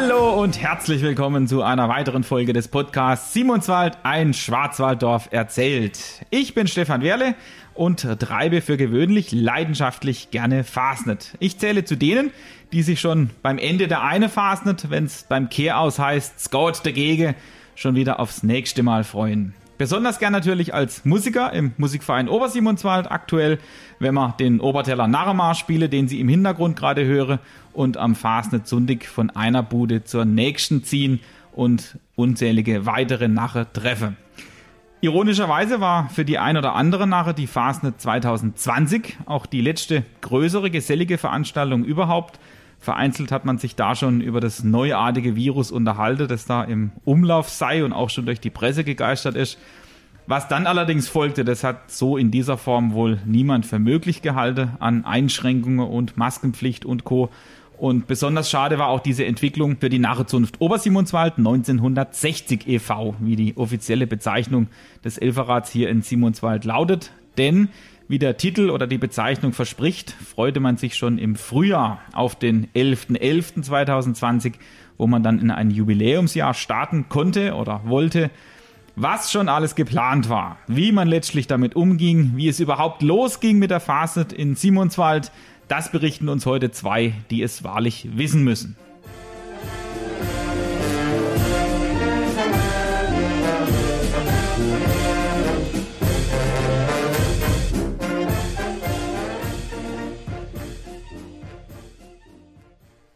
Hallo und herzlich willkommen zu einer weiteren Folge des Podcasts Simonswald, ein Schwarzwalddorf erzählt. Ich bin Stefan Werle und treibe für gewöhnlich leidenschaftlich gerne Fastnet. Ich zähle zu denen, die sich schon beim Ende der eine Fastnet, wenn es beim Kehraus heißt, Scout dagegen, schon wieder aufs nächste Mal freuen. Besonders gern natürlich als Musiker im Musikverein Obersimonswald aktuell, wenn man den Oberteller Narremarsch spiele, den Sie im Hintergrund gerade höre, und am Fastnet Sundig von einer Bude zur nächsten ziehen und unzählige weitere Narre treffe. Ironischerweise war für die ein oder andere Narre die Fastnet 2020 auch die letzte größere gesellige Veranstaltung überhaupt. Vereinzelt hat man sich da schon über das neuartige Virus unterhalten, das da im Umlauf sei und auch schon durch die Presse gegeistert ist. Was dann allerdings folgte, das hat so in dieser Form wohl niemand für möglich gehalten an Einschränkungen und Maskenpflicht und Co. Und besonders schade war auch diese Entwicklung für die Narrezunft Obersimonswald 1960 e.V., wie die offizielle Bezeichnung des Elferrats hier in Simonswald lautet. Denn wie der Titel oder die Bezeichnung verspricht, freute man sich schon im Frühjahr auf den 11.11.2020, wo man dann in ein Jubiläumsjahr starten konnte oder wollte. Was schon alles geplant war, wie man letztlich damit umging, wie es überhaupt losging mit der Facet in Simonswald, das berichten uns heute zwei, die es wahrlich wissen müssen.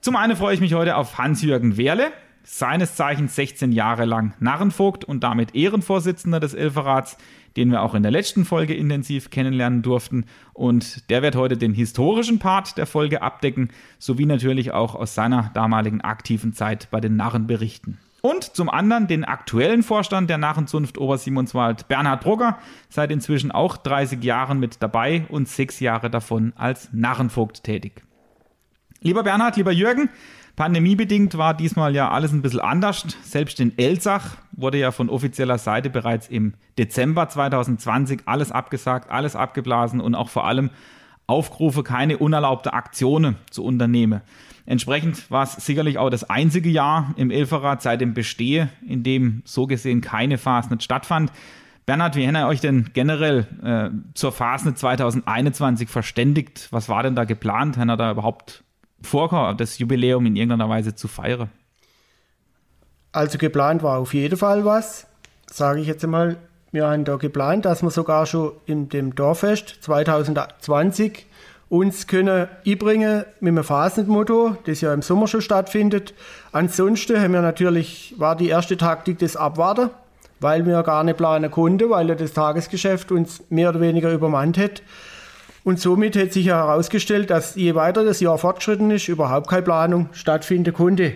Zum einen freue ich mich heute auf Hans-Jürgen Wehrle, seines Zeichens 16 Jahre lang Narrenvogt und damit Ehrenvorsitzender des Elferrats, den wir auch in der letzten Folge intensiv kennenlernen durften. Und der wird heute den historischen Part der Folge abdecken, sowie natürlich auch aus seiner damaligen aktiven Zeit bei den Narren berichten. Und zum anderen den aktuellen Vorstand der Narrenzunft Obersimonswald, Bernhard Brugger, seit inzwischen auch 30 Jahren mit dabei und sechs Jahre davon als Narrenvogt tätig. Lieber Bernhard, lieber Jürgen, pandemiebedingt war diesmal ja alles ein bisschen anders. Selbst in Elsach wurde ja von offizieller Seite bereits im Dezember 2020 alles abgesagt, alles abgeblasen und auch vor allem Aufrufe, keine unerlaubte Aktionen zu unternehmen. Entsprechend war es sicherlich auch das einzige Jahr im Elferrat seit dem Bestehe, in dem so gesehen keine Fastnet stattfand. Bernhard, wie ihr euch denn generell äh, zur Fastnet 2021 verständigt? Was war denn da geplant? Habt ihr da überhaupt vorkommen, das Jubiläum in irgendeiner Weise zu feiern? Also geplant war auf jeden Fall was, sage ich jetzt einmal. Wir haben da geplant, dass wir sogar schon in dem Dorffest 2020 uns können einbringen mit dem Phasenmotto, das ja im Sommer schon stattfindet. Ansonsten haben wir natürlich, war die erste Taktik das Abwarten, weil wir gar nicht planen konnten, weil ja das Tagesgeschäft uns mehr oder weniger übermannt hat. Und somit hat sich herausgestellt, dass je weiter das Jahr fortgeschritten ist, überhaupt keine Planung stattfinden konnte.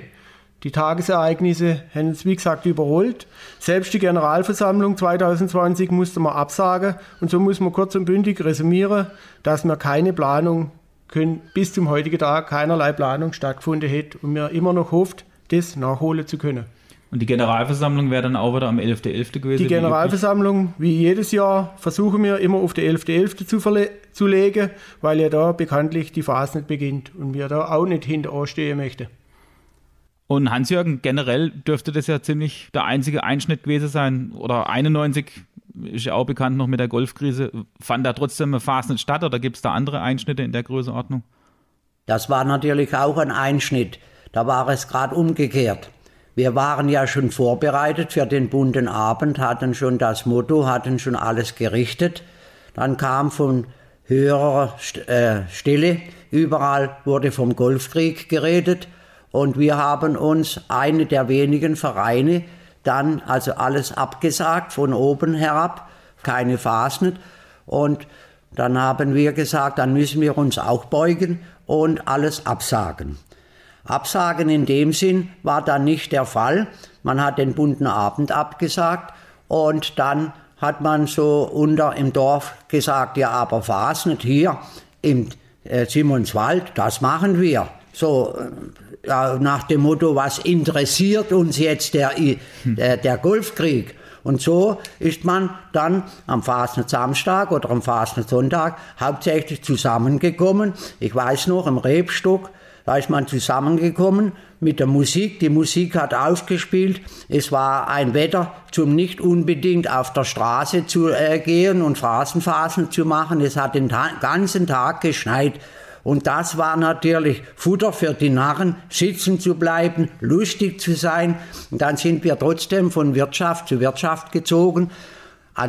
Die Tagesereignisse haben uns, wie gesagt, überholt. Selbst die Generalversammlung 2020 musste man absagen. Und so muss man kurz und bündig resümieren, dass wir keine Planung können, bis zum heutigen Tag keinerlei Planung stattgefunden hat und mir immer noch hofft, das nachholen zu können. Und die Generalversammlung wäre dann auch wieder am 11.11. .11. gewesen? Die Generalversammlung, wie jedes Jahr, versuchen wir immer auf den 11.11. .11. zu, zu legen, weil ja da bekanntlich die Phase nicht beginnt und wir da auch nicht hinterher stehen möchten. Und Hans-Jürgen, generell dürfte das ja ziemlich der einzige Einschnitt gewesen sein. Oder 91 ist ja auch bekannt noch mit der Golfkrise. Fand da trotzdem eine Phase nicht statt oder gibt es da andere Einschnitte in der Größenordnung? Das war natürlich auch ein Einschnitt. Da war es gerade umgekehrt. Wir waren ja schon vorbereitet für den bunten Abend, hatten schon das Motto, hatten schon alles gerichtet. Dann kam von höherer äh, Stelle, überall wurde vom Golfkrieg geredet und wir haben uns eine der wenigen Vereine dann also alles abgesagt von oben herab, keine Phasen und dann haben wir gesagt, dann müssen wir uns auch beugen und alles absagen. Absagen in dem Sinn war dann nicht der Fall. Man hat den bunten Abend abgesagt und dann hat man so unter im Dorf gesagt, ja, aber was nicht hier im äh, Simonswald, das machen wir. So äh, nach dem Motto, was interessiert uns jetzt der, äh, der Golfkrieg? Und so ist man dann am Fasnet Samstag oder am Fasnet Sonntag hauptsächlich zusammengekommen. Ich weiß noch, im Rebstock Da ist man zusammengekommen mit der Musik. Die Musik hat aufgespielt. Es war ein Wetter zum nicht unbedingt auf der Straße zu äh, gehen und Phrasenphasen zu machen. Es hat den ta ganzen Tag geschneit. Und das war natürlich Futter für die Narren, sitzen zu bleiben, lustig zu sein. Und dann sind wir trotzdem von Wirtschaft zu Wirtschaft gezogen.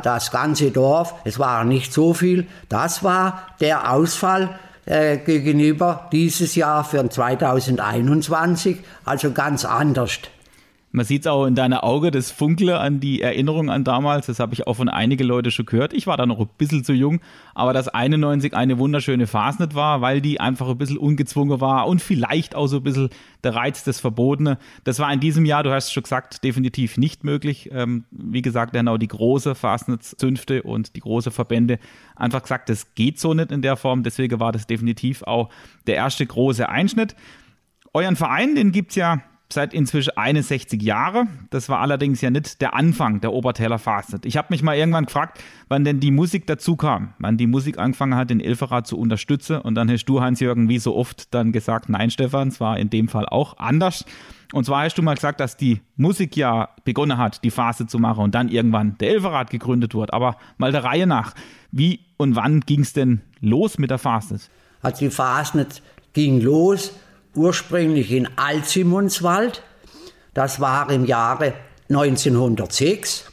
Das ganze Dorf, es war nicht so viel, das war der Ausfall äh, gegenüber dieses Jahr für 2021, also ganz anders. Man sieht es auch in deiner Auge, das Funkle an die Erinnerung an damals. Das habe ich auch von einigen Leuten schon gehört. Ich war da noch ein bisschen zu jung, aber dass 91 eine wunderschöne Fasnet war, weil die einfach ein bisschen ungezwungen war und vielleicht auch so ein bisschen der Reiz des Verbotene. Das war in diesem Jahr, du hast schon gesagt, definitiv nicht möglich. Ähm, wie gesagt, auch die große Fasnet-Zünfte und die große Verbände einfach gesagt, das geht so nicht in der Form. Deswegen war das definitiv auch der erste große Einschnitt. Euren Verein, den gibt es ja seit inzwischen 61 Jahre. Das war allerdings ja nicht der Anfang der Obertäler Fastnet. Ich habe mich mal irgendwann gefragt, wann denn die Musik dazu kam, wann die Musik angefangen hat, den Elferrat zu unterstützen. Und dann hast du, Hans-Jürgen, wie so oft dann gesagt, nein, Stefan, es war in dem Fall auch anders. Und zwar hast du mal gesagt, dass die Musik ja begonnen hat, die Phase zu machen und dann irgendwann der Elferrat gegründet wurde. Aber mal der Reihe nach, wie und wann ging es denn los mit der Fastnet? Also die Fastnet ging los ursprünglich in Altsimundswald. Das war im Jahre 1906.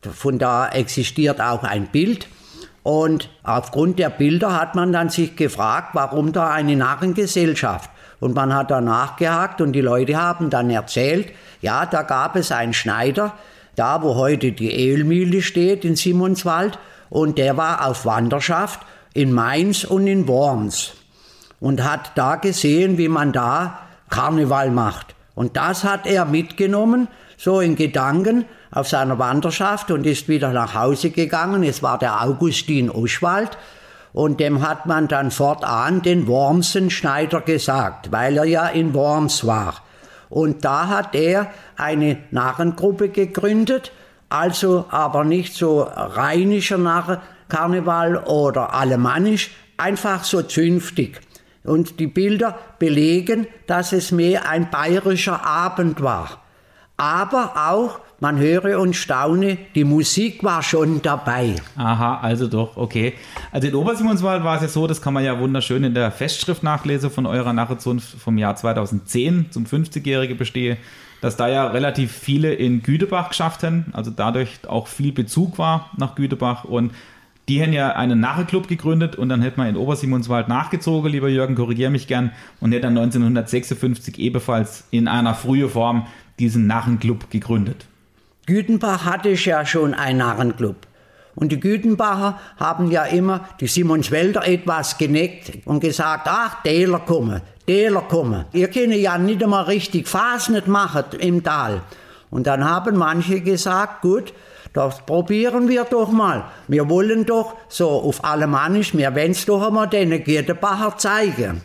Von da existiert auch ein Bild. Und aufgrund der Bilder hat man dann sich gefragt, warum da eine Narrengesellschaft. Und man hat da nachgehakt und die Leute haben dann erzählt, ja, da gab es einen Schneider, da wo heute die Ölmühle steht in Simonswald, und der war auf Wanderschaft in Mainz und in Worms und hat da gesehen, wie man da Karneval macht. Und das hat er mitgenommen, so in Gedanken auf seiner Wanderschaft und ist wieder nach Hause gegangen. Es war der Augustin Oschwald und dem hat man dann fortan den Wormsenschneider gesagt, weil er ja in Worms war. Und da hat er eine Narrengruppe gegründet, also aber nicht so rheinischer Narrenkarneval oder alemannisch, einfach so zünftig. Und die Bilder belegen, dass es mehr ein bayerischer Abend war. Aber auch, man höre und staune, die Musik war schon dabei. Aha, also doch, okay. Also in Obersimonswald war es ja so, das kann man ja wunderschön in der Festschrift nachlesen von eurer Narrezunft vom Jahr 2010 zum 50-jährige Bestehe, dass da ja relativ viele in Gütebach geschafft haben, also dadurch auch viel Bezug war nach Gütebach und die haben ja einen Narrenclub gegründet und dann hätte man in Obersimonswald nachgezogen, lieber Jürgen, korrigiere mich gern, und hätte dann 1956 ebenfalls in einer frühen Form diesen Narrenclub gegründet. Gütenbach hatte ja schon einen Narrenclub. Und die Gütenbacher haben ja immer die Simonswälder etwas geneckt und gesagt, ach, Täler kommen, Täler kommen. Ihr könnt ja nicht einmal richtig Fasnet machen im Tal. Und dann haben manche gesagt, gut, das probieren wir doch mal. Wir wollen doch so auf Alemannisch, wir wollen es doch einmal den Gürtelbacher zeigen.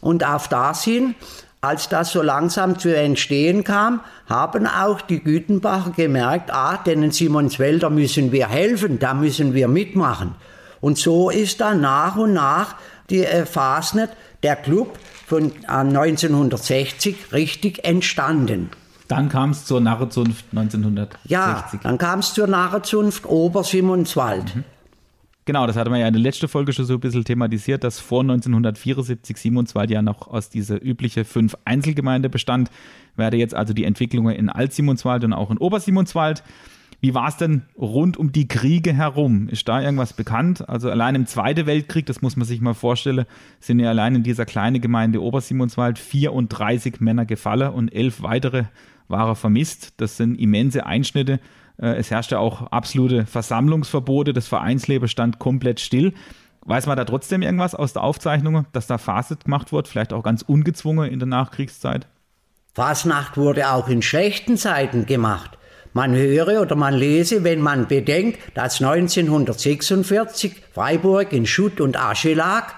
Und auf das hin, als das so langsam zu entstehen kam, haben auch die Gütenbacher gemerkt, ah, denen Simonswälder müssen wir helfen, da müssen wir mitmachen. Und so ist dann nach und nach die äh, Fasnet, der Club von äh, 1960 richtig entstanden. Dann kam es zur Narrezunft 1960. Ja, dann kam es zur Narrezunft Obersimonswald. Mhm. Genau, das hatten wir ja in der letzten Folge schon so ein bisschen thematisiert, dass vor 1974 Simonswald ja noch aus dieser üblichen fünf Einzelgemeinde bestand. Werde jetzt also die Entwicklungen in Alt-Simonswald und auch in Obersimonswald. Wie war es denn rund um die Kriege herum? Ist da irgendwas bekannt? Also allein im Zweiten Weltkrieg, das muss man sich mal vorstellen, sind ja allein in dieser kleinen Gemeinde Obersimonswald 34 Männer gefallen und elf weitere waren vermisst. Das sind immense Einschnitte. Äh, es herrschte auch absolute Versammlungsverbote. Das Vereinsleben stand komplett still. Weiß man da trotzdem irgendwas aus der Aufzeichnung, dass da Faset gemacht wurde, vielleicht auch ganz ungezwungen in der Nachkriegszeit? Fasnacht wurde auch in schlechten Zeiten gemacht. Man höre oder man lese, wenn man bedenkt, dass 1946 Freiburg in Schutt und Asche lag,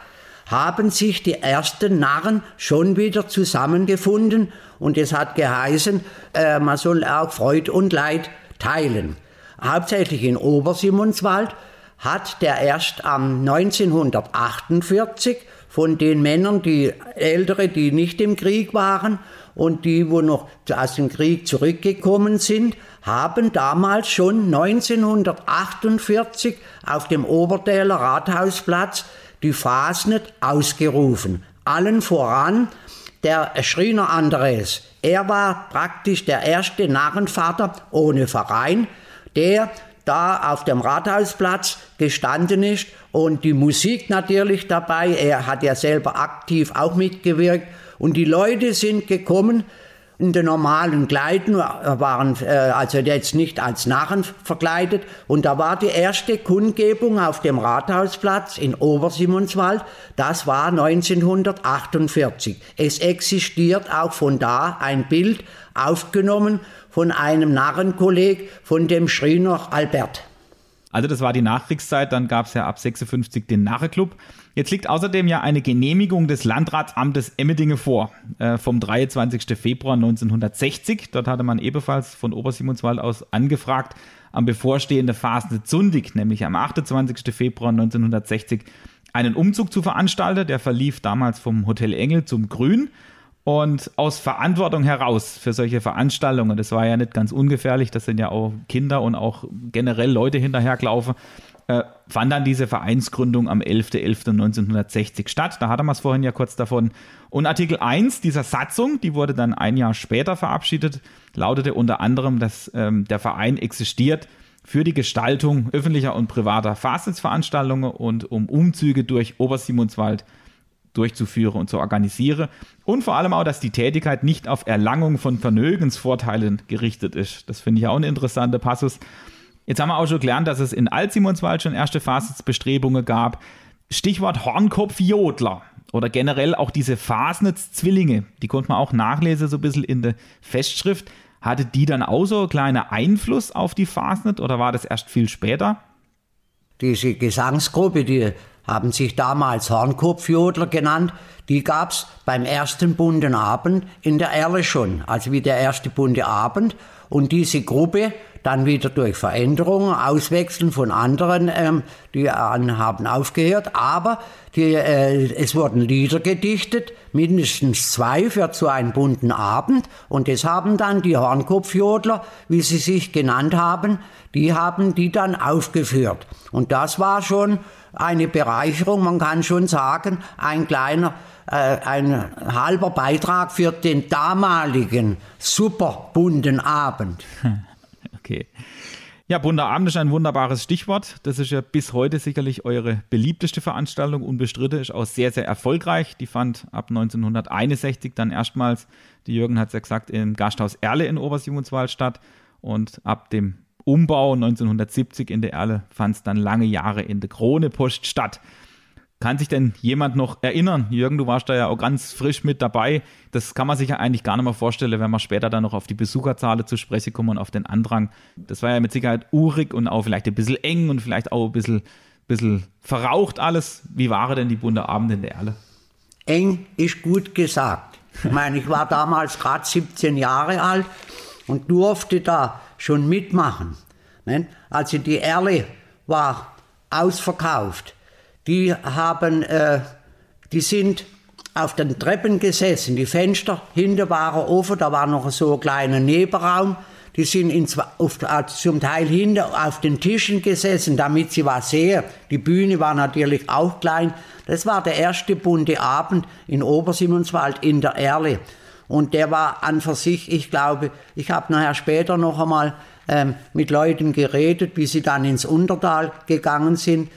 haben sich die ersten Narren schon wieder zusammengefunden und es hat geheißen, äh, man soll auch Freud und Leid teilen. Hauptsächlich in Obersimonswald hat der erst am 1948 von den Männern, die ältere, die nicht im Krieg waren und die, wo noch aus dem Krieg zurückgekommen sind, haben damals schon 1948 auf dem Obertäler Rathausplatz die Fasnet ausgerufen. Allen voran der Schriner Andres. Er war praktisch der erste Narrenvater ohne Verein, der da auf dem Rathausplatz gestanden ist und die Musik natürlich dabei. Er hat ja selber aktiv auch mitgewirkt und die Leute sind gekommen in den normalen Kleiden, waren äh, also jetzt nicht als Narren verkleidet. Und da war die erste Kundgebung auf dem Rathausplatz in Obersimonswald. Das war 1948. Es existiert auch von da ein Bild aufgenommen von einem Narrenkolleg, von dem Schriner Albert. Also das war die Nachkriegszeit, dann gab es ja ab 56 den Narreclub. Jetzt liegt außerdem ja eine Genehmigung des Landratsamtes Emmendinge vor, äh, vom 23. Februar 1960. Dort hatte man ebenfalls von Obersimonswald aus angefragt, am bevorstehenden Fasnet Zundig, nämlich am 28. Februar 1960, einen Umzug zu veranstalten. Der verlief damals vom Hotel Engel zum Grün. Und aus Verantwortung heraus für solche Veranstaltungen, das war ja nicht ganz ungefährlich, das sind ja auch Kinder und auch generell Leute hinterhergelaufen, äh, fand dann diese Vereinsgründung am 11.11.1960 statt. Da hatte man es vorhin ja kurz davon. Und Artikel 1 dieser Satzung, die wurde dann ein Jahr später verabschiedet, lautete unter anderem, dass ähm, der Verein existiert für die Gestaltung öffentlicher und privater Fastensveranstaltungen und um Umzüge durch Obersimonswald durchzuführen und zu organisieren. Und vor allem auch, dass die Tätigkeit nicht auf Erlangung von Vermögensvorteilen gerichtet ist. Das finde ich auch ein interessanter Passus. Jetzt haben wir auch schon gelernt, dass es in Altsimonswald schon erste Fasnitz-Bestrebungen gab. Stichwort Hornkopfjodler oder generell auch diese Fasnitz-Zwillinge, die konnte man auch nachlesen, so ein bisschen in der Festschrift. Hatte die dann auch so einen kleinen Einfluss auf die Fasnet oder war das erst viel später? Diese Gesangsgruppe, die haben sich damals Hornkopfjodler genannt, die gab's beim ersten bunten Abend in der Erle schon, also wie der erste bunte Abend. Und diese Gruppe dann wieder durch Veränderungen, Auswechseln von anderen, ähm, die haben aufgehört. Aber die, äh, es wurden Lieder gedichtet, mindestens zwei für zu einem bunten Abend. Und das haben dann die Hornkopfjodler, wie sie sich genannt haben, die haben die dann aufgeführt. Und das war schon eine Bereicherung, man kann schon sagen, ein kleiner äh, ein halber Beitrag für den damaligen super bunten Abend. Okay. Ja, bunter Abend ist ein wunderbares Stichwort. Das ist ja bis heute sicherlich eure beliebteste Veranstaltung. Unbestritten ist auch sehr, sehr erfolgreich. Die fand ab 1961 dann erstmals, die Jürgen hat es ja gesagt, im Gasthaus Erle in Obersimonswald statt. Und ab dem Umbau 1970 in der Erle fand es dann lange Jahre in der Krone Post statt. Kann sich denn jemand noch erinnern? Jürgen, du warst da ja auch ganz frisch mit dabei. Das kann man sich ja eigentlich gar nicht mehr vorstellen, wenn man später dann noch auf die Besucherzahlen zu sprechen kommen und auf den Andrang. Das war ja mit Sicherheit urig und auch vielleicht ein bisschen eng und vielleicht auch ein bisschen, bisschen verraucht alles. Wie waren denn die bunte Abende in der Erle? Eng ist gut gesagt. Ich meine, ich war damals gerade 17 Jahre alt und durfte da schon mitmachen. Also die Erle war ausverkauft die haben, äh, die sind auf den Treppen gesessen. Die Fenster hinten waren offen, da war noch so ein kleiner Nebenraum. Die sind in, auf, äh, zum Teil hinten auf den Tischen gesessen, damit sie was sehen. Die Bühne war natürlich auch klein. Das war der erste bunte Abend in Obersimonswald in der Erle. Und der war an für sich, ich glaube, ich habe nachher später noch einmal ähm, mit Leuten geredet, wie sie dann ins Untertal gegangen sind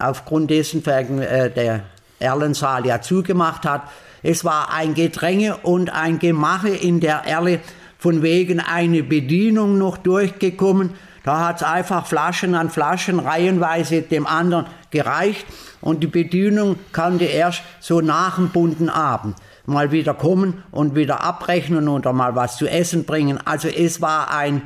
aufgrund dessen wegen äh, der Erlensaal ja zugemacht hat. Es war ein Gedränge und ein Gemache in der Erle, von wegen eine Bedienung noch durchgekommen. Da hat es einfach Flaschen an Flaschen reihenweise dem anderen gereicht und die Bedienung konnte erst so nach dem bunten Abend mal wieder kommen und wieder abrechnen oder mal was zu essen bringen. Also es war ein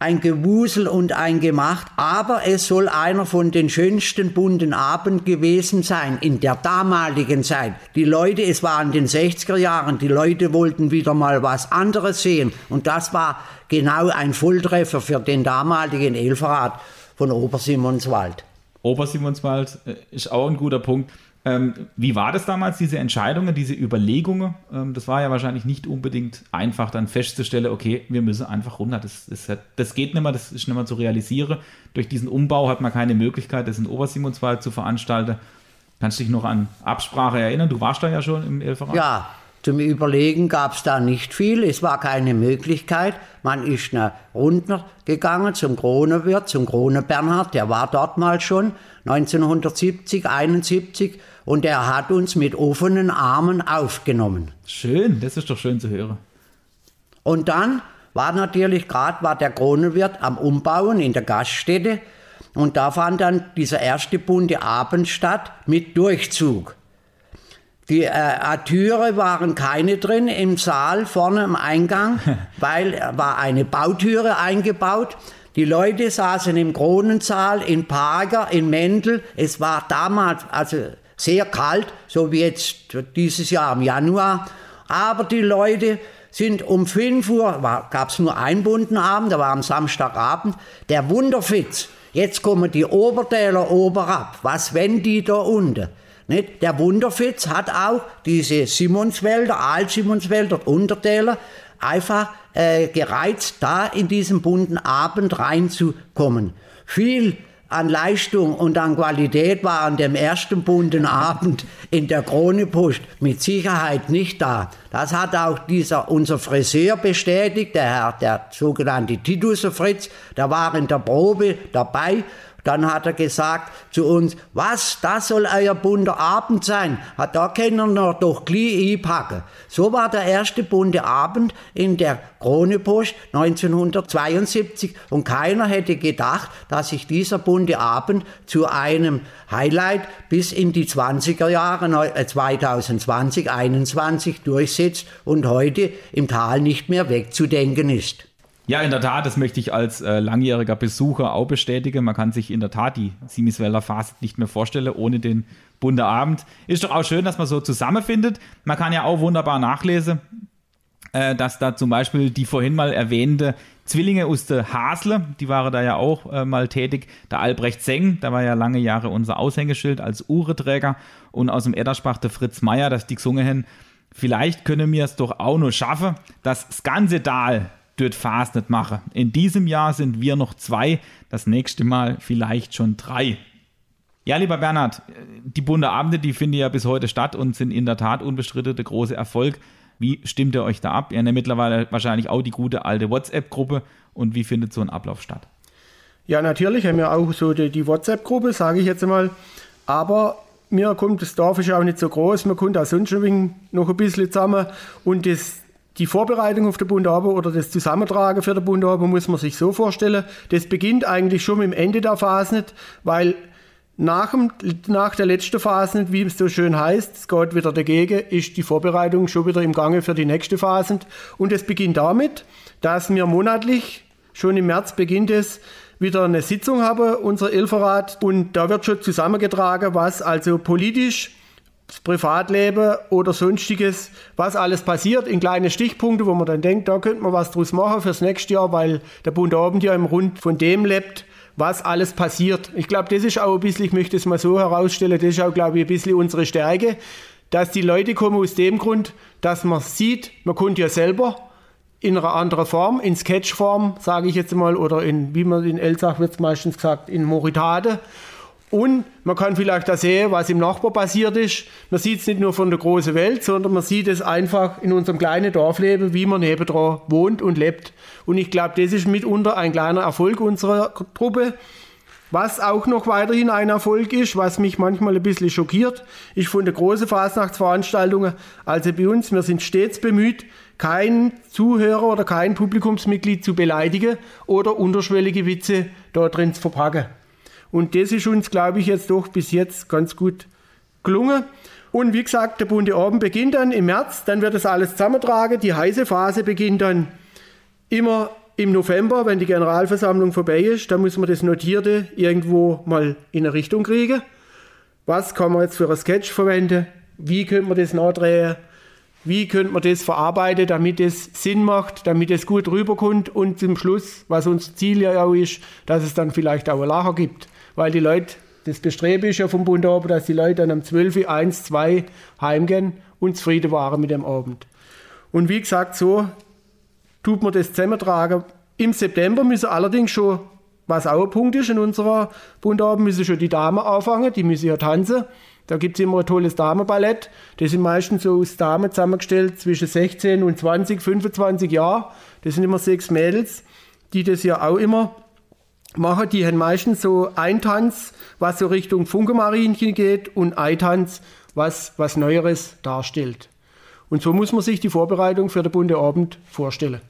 ein Gewusel und ein Gemacht, aber es soll einer von den schönsten bunten Abend gewesen sein in der damaligen Zeit. Die Leute, es war in den 60er Jahren, die Leute wollten wieder mal was anderes sehen und das war genau ein Volltreffer für den damaligen Elferrat von Obersimonswald. Obersimonswald äh, ist auch ein guter Punkt. Ähm, wie war das damals, diese Entscheidungen, diese Überlegungen? Ähm, das war ja wahrscheinlich nicht unbedingt einfach, dann festzustellen, okay, wir müssen einfach runter. Das, das, das geht nicht mehr, das ist nicht mehr zu realisieren. Durch diesen Umbau hat man keine Möglichkeit, das in Obersimonswald zu veranstalten. Kannst du dich noch an Absprache erinnern? Du warst da ja schon im Elferrat. Ja, zum Überlegen gab es da nicht viel. Es war keine Möglichkeit. Man ist nach runter gegangen zum Kronewirt, zum Krone Bernhard. Der war dort mal schon 1970, 71 und er hat uns mit offenen Armen aufgenommen. Schön, das ist doch schön zu hören. Und dann war natürlich gerade war der Kronenwirt am Umbauen in der Gaststätte und da fand dann dieser erste bunte Abend statt mit Durchzug. Die äh, Türe waren keine drin im Saal vorne am Eingang, weil äh, war eine Bautüre eingebaut. Die Leute saßen im Kronensaal, in Parker, in Mäntel. Es war damals also sehr kalt, so wie jetzt dieses Jahr im Januar. Aber die Leute sind um 5 Uhr, gab es nur einen bunten Abend, da war am Samstagabend, der Wunderfitz. Jetzt kommen die Obertäler oberab. Was wenn die da unten? Nicht? Der Wunderfitz hat auch diese Simonswälder, Alt-Simonswälder, Untertäler einfach äh, gereizt, da in diesen bunten Abend reinzukommen. Viel an Leistung und an Qualität war an dem ersten bunten Abend in der Kronepost mit Sicherheit nicht da. Das hat auch dieser, unser Friseur bestätigt, der Herr, der sogenannte Titus Fritz, der war in der Probe dabei dann hat er gesagt zu uns, was, das soll euer bunter Abend sein? Hat da können wir doch gleich einpacken. So war der erste bunte Abend in der Kronepost 1972 und keiner hätte gedacht, dass sich dieser bunte Abend zu einem Highlight bis in die 20er Jahre 2020, 2021 durchsetzt und heute im Tal nicht mehr wegzudenken ist. Ja, in der Tat, das möchte ich als äh, langjähriger Besucher auch bestätigen. Man kann sich in der Tat die Simiswälder Phase nicht mehr vorstellen ohne den bunten Abend. Ist doch auch schön, dass man so zusammenfindet. Man kann ja auch wunderbar nachlesen, äh, dass da zum Beispiel die vorhin mal erwähnte Zwillinge aus der Hasle, die waren da ja auch äh, mal tätig. Der Albrecht Seng, der war ja lange Jahre unser Aushängeschild als Uhreträger. Und aus dem Edderspach der Fritz Meier, dass die gesungen haben, vielleicht können wir es doch auch nur schaffen, dass das ganze Tal dort fast nicht machen. In diesem Jahr sind wir noch zwei, das nächste Mal vielleicht schon drei. Ja, lieber Bernhard, die bunte Abende, die finden ja bis heute statt und sind in der Tat unbestritten der große Erfolg. Wie stimmt ihr euch da ab? Ihr habt mittlerweile wahrscheinlich auch die gute alte WhatsApp-Gruppe und wie findet so ein Ablauf statt? Ja, natürlich haben wir auch so die, die WhatsApp-Gruppe, sage ich jetzt einmal. Aber mir kommt das Dorf ist ja auch nicht so groß, man kommt auch sonst schon noch ein bisschen zusammen und das die Vorbereitung auf der Bundabend oder das Zusammentragen für der Bundabend muss man sich so vorstellen. Das beginnt eigentlich schon mit dem Ende der Phase, weil nach, dem, nach der letzten Phase, wie es so schön heißt, es geht wieder dagegen, ist die Vorbereitung schon wieder im Gange für die nächste Phase. Und es beginnt damit, dass wir monatlich, schon im März beginnt es, wieder eine Sitzung haben, unser Elferrat, und da wird schon zusammengetragen, was also politisch das Privatleben oder sonstiges, was alles passiert, in kleine Stichpunkte, wo man dann denkt, da könnte man was draus machen fürs nächste Jahr, weil der Bund Abend ja im Rund von dem lebt, was alles passiert. Ich glaube, das ist auch ein bisschen, ich möchte es mal so herausstellen, das ist auch, glaube ich, ein bisschen unsere Stärke, dass die Leute kommen aus dem Grund, dass man sieht, man kommt ja selber in einer anderen Form, in Sketchform, sage ich jetzt mal, oder in, wie man in Elsach wird es meistens gesagt, in Moritate. Und man kann vielleicht auch sehen, was im Nachbar passiert ist. Man sieht es nicht nur von der großen Welt, sondern man sieht es einfach in unserem kleinen Dorfleben, wie man nebendran wohnt und lebt. Und ich glaube, das ist mitunter ein kleiner Erfolg unserer Truppe. Was auch noch weiterhin ein Erfolg ist, was mich manchmal ein bisschen schockiert, ist von den großen Fasnachtsveranstaltungen. Also bei uns, wir sind stets bemüht, keinen Zuhörer oder kein Publikumsmitglied zu beleidigen oder unterschwellige Witze da drin zu verpacken. Und das ist uns, glaube ich, jetzt doch bis jetzt ganz gut gelungen. Und wie gesagt, der bunte Abend beginnt dann im März, dann wird das alles zusammentragen. Die heiße Phase beginnt dann immer im November, wenn die Generalversammlung vorbei ist. Da muss man das Notierte irgendwo mal in eine Richtung kriegen. Was kann man jetzt für ein Sketch verwenden? Wie könnte man das nachdrehen? Wie könnte man das verarbeiten, damit es Sinn macht, damit es gut rüberkommt und zum Schluss, was unser Ziel ja auch ist, dass es dann vielleicht auch ein Lacher gibt weil die Leute das Bestreben ist ja vom Bund Abend, dass die Leute dann um 12, 1, 2 heimgehen und zufrieden waren mit dem Abend. Und wie gesagt, so tut man das zusammentragen. Im September müssen allerdings schon, was auch ein Punkt ist in unserer Bundabend, müssen schon die Damen anfangen, die müssen ja tanzen. Da gibt es immer ein tolles Damenballett. Das sind meistens so aus Damen zusammengestellt zwischen 16 und 20, 25 Jahren. Das sind immer sechs Mädels, die das ja auch immer machen. Die haben meistens so ein Tanz, was so Richtung Funkemarinchen geht und ein Tanz, was was Neueres darstellt. Und so muss man sich die Vorbereitung für den bunte Abend vorstellen.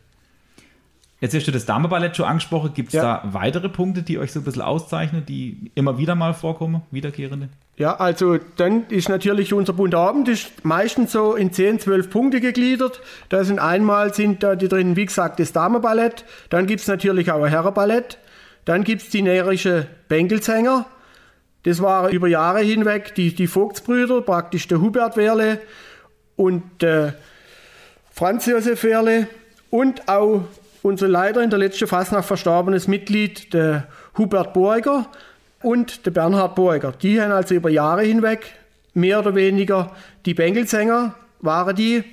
Jetzt hast du das Dameballett schon angesprochen. Gibt es ja. da weitere Punkte, die euch so ein bisschen auszeichnen, die immer wieder mal vorkommen, wiederkehrende? Ja, also dann ist natürlich unser bunter Abend ist meistens so in 10, 12 Punkte gegliedert. Da sind einmal sind da die drin, wie gesagt, das Dameballett. Dann gibt es natürlich auch ein Herrenballett. Dann gibt es die närrische Bänkelsänger. Das waren über Jahre hinweg die, die Vogtsbrüder, praktisch der Hubert Werle und der Franz Josef Werle und auch unser leider in der letzten Fasnacht verstorbenes Mitglied, der Hubert Borger und der Bernhard Borger. Die haben also über Jahre hinweg mehr oder weniger die Bengelsänger waren die.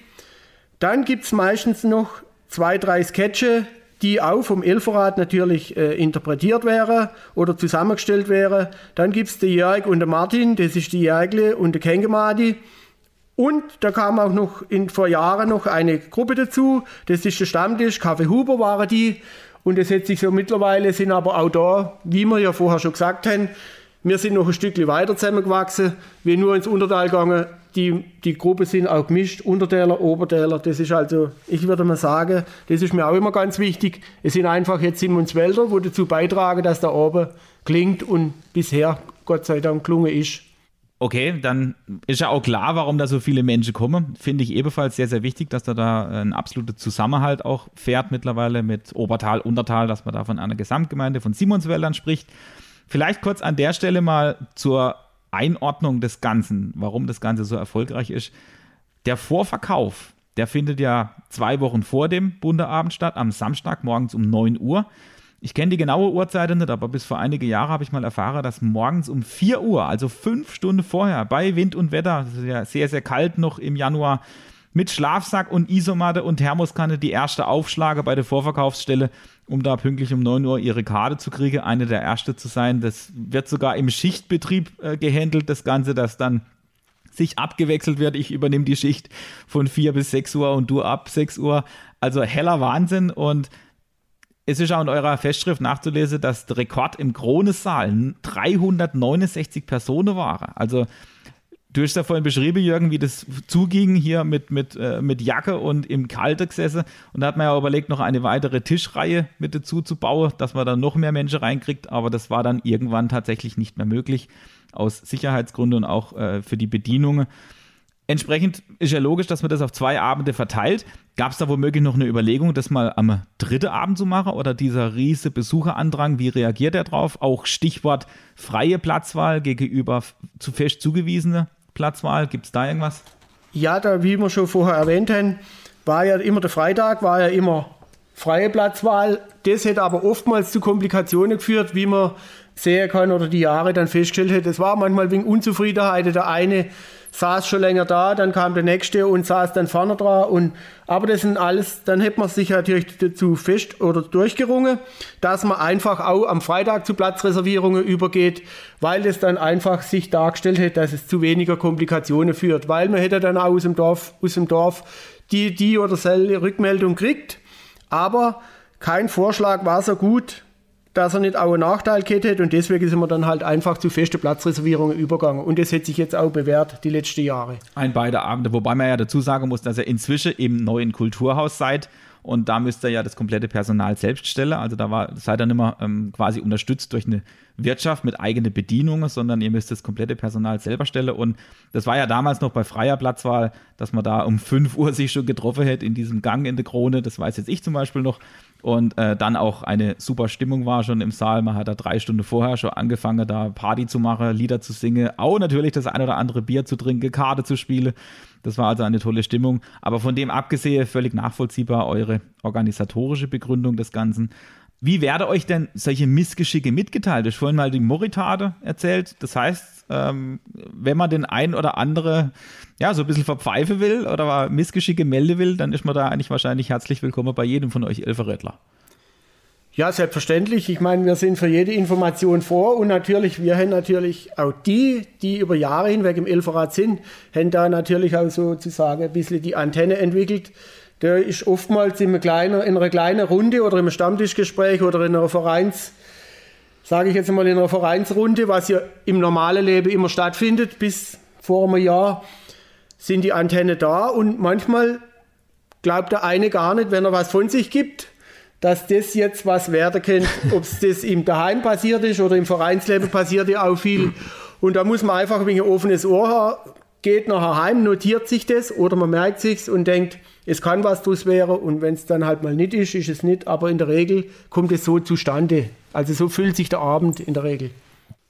Dann gibt es meistens noch zwei, drei Sketche, die auch vom Elferrat natürlich äh, interpretiert wären oder zusammengestellt wären. Dann gibt es den Jörg und den Martin, das ist die Jörgle und der Kengemadi. Und da kam auch noch in, vor Jahren noch eine Gruppe dazu, das ist der Stammtisch, Kaffee Huber waren die. Und es hat sich so mittlerweile sind aber auch da, wie wir ja vorher schon gesagt haben, wir sind noch ein Stückchen weiter zusammengewachsen, wir nur ins Untertal gegangen. Die, die Gruppe sind auch gemischt, Untertäler, Obertäler. Das ist also, ich würde mal sagen, das ist mir auch immer ganz wichtig. Es sind einfach jetzt Simmonswälder, wo dazu beitragen, dass da oben klingt und bisher Gott sei Dank gelungen ist. Okay, dann ist ja auch klar, warum da so viele Menschen kommen. Finde ich ebenfalls sehr, sehr wichtig, dass da da ein absoluter Zusammenhalt auch fährt mittlerweile mit Obertal, Untertal, dass man da von einer Gesamtgemeinde von Simonswäldern spricht. Vielleicht kurz an der Stelle mal zur Einordnung des Ganzen, warum das Ganze so erfolgreich ist. Der Vorverkauf, der findet ja zwei Wochen vor dem Bundeabend statt, am Samstag morgens um 9 Uhr. Ich kenne die genaue Uhrzeit nicht, aber bis vor einige Jahre habe ich mal erfahren, dass morgens um 4 Uhr, also fünf Stunden vorher, bei Wind und Wetter, das ist ja sehr, sehr kalt noch im Januar, mit Schlafsack und Isomatte und Thermoskanne die erste Aufschlage bei der Vorverkaufsstelle, um da pünktlich um 9 Uhr ihre Karte zu kriegen, eine der erste zu sein. Das wird sogar im Schichtbetrieb äh, gehandelt, das Ganze, dass dann sich abgewechselt wird. Ich übernehme die Schicht von 4 bis 6 Uhr und du ab 6 Uhr. Also heller Wahnsinn und es ist auch in eurer Festschrift nachzulesen, dass der Rekord im Kronesaal 369 Personen war. Also du hast ja vorhin beschrieben, Jürgen, wie das zuging hier mit, mit, äh, mit Jacke und im Kalte gesessen. Und da hat man ja überlegt, noch eine weitere Tischreihe mit dazu zu bauen, dass man dann noch mehr Menschen reinkriegt. Aber das war dann irgendwann tatsächlich nicht mehr möglich, aus Sicherheitsgründen und auch äh, für die Bedienung. Entsprechend ist ja logisch, dass man das auf zwei Abende verteilt. Gab es da womöglich noch eine Überlegung, das mal am dritten Abend zu machen oder dieser riese Besucherandrang, wie reagiert er drauf? Auch Stichwort freie Platzwahl gegenüber zu fest zugewiesene Platzwahl. Gibt es da irgendwas? Ja, da, wie wir schon vorher erwähnt haben, war ja immer der Freitag, war ja immer freie Platzwahl. Das hätte aber oftmals zu Komplikationen geführt, wie man sehen kann oder die Jahre dann festgestellt hat. Es war manchmal wegen Unzufriedenheit. Der eine saß schon länger da, dann kam der nächste und saß dann vorne dran. Und, aber das sind alles, dann hätte man sich natürlich dazu fest oder durchgerungen, dass man einfach auch am Freitag zu Platzreservierungen übergeht, weil das dann einfach sich dargestellt hätte, dass es zu weniger Komplikationen führt. Weil man hätte dann auch aus dem Dorf, aus dem Dorf die, die oder selbe Rückmeldung kriegt. Aber kein Vorschlag war so gut, dass er nicht auch einen Nachteil gehabt hätte und deswegen sind wir dann halt einfach zu festen Platzreservierungen übergegangen. Und das hat sich jetzt auch bewährt, die letzten Jahre. Ein beide Abende, wobei man ja dazu sagen muss, dass ihr inzwischen im neuen Kulturhaus seid und da müsst ihr ja das komplette Personal selbst stellen. Also da war, seid ihr nicht mehr ähm, quasi unterstützt durch eine Wirtschaft mit eigenen Bedienungen, sondern ihr müsst das komplette Personal selber stellen. Und das war ja damals noch bei freier Platzwahl, dass man da um 5 Uhr sich schon getroffen hätte in diesem Gang in der Krone. Das weiß jetzt ich zum Beispiel noch und äh, dann auch eine super Stimmung war schon im Saal. Man hat da drei Stunden vorher schon angefangen, da Party zu machen, Lieder zu singen, auch natürlich das ein oder andere Bier zu trinken, Karte zu spielen. Das war also eine tolle Stimmung. Aber von dem abgesehen, völlig nachvollziehbar eure organisatorische Begründung des Ganzen. Wie werde euch denn solche Missgeschicke mitgeteilt? Ich vorhin mal die Moritade erzählt. Das heißt, ähm, wenn man den ein oder andere ja, so ein bisschen verpfeifen will oder Missgeschicke melden will, dann ist man da eigentlich wahrscheinlich herzlich willkommen bei jedem von euch Elferrädler. Ja, selbstverständlich. Ich meine, wir sind für jede Information vor und natürlich, wir haben natürlich auch die, die über Jahre hinweg im Elferrad sind, haben da natürlich auch sozusagen ein bisschen die Antenne entwickelt der ist oftmals in, kleinen, in einer kleinen Runde oder im Stammtischgespräch oder in einer Vereins, sage ich jetzt mal in einer Vereinsrunde, was ja im normalen Leben immer stattfindet, bis vor einem Jahr sind die Antenne da und manchmal glaubt der eine gar nicht, wenn er was von sich gibt, dass das jetzt was werden könnte, ob es das ihm daheim passiert ist oder im Vereinsleben passiert ja auch viel. Und da muss man einfach ein offenes Ohr haben, geht nachher heim, notiert sich das oder man merkt sich's und denkt, es kann was draus wäre und wenn es dann halt mal nicht ist, ist es nicht, aber in der Regel kommt es so zustande. Also so füllt sich der Abend in der Regel.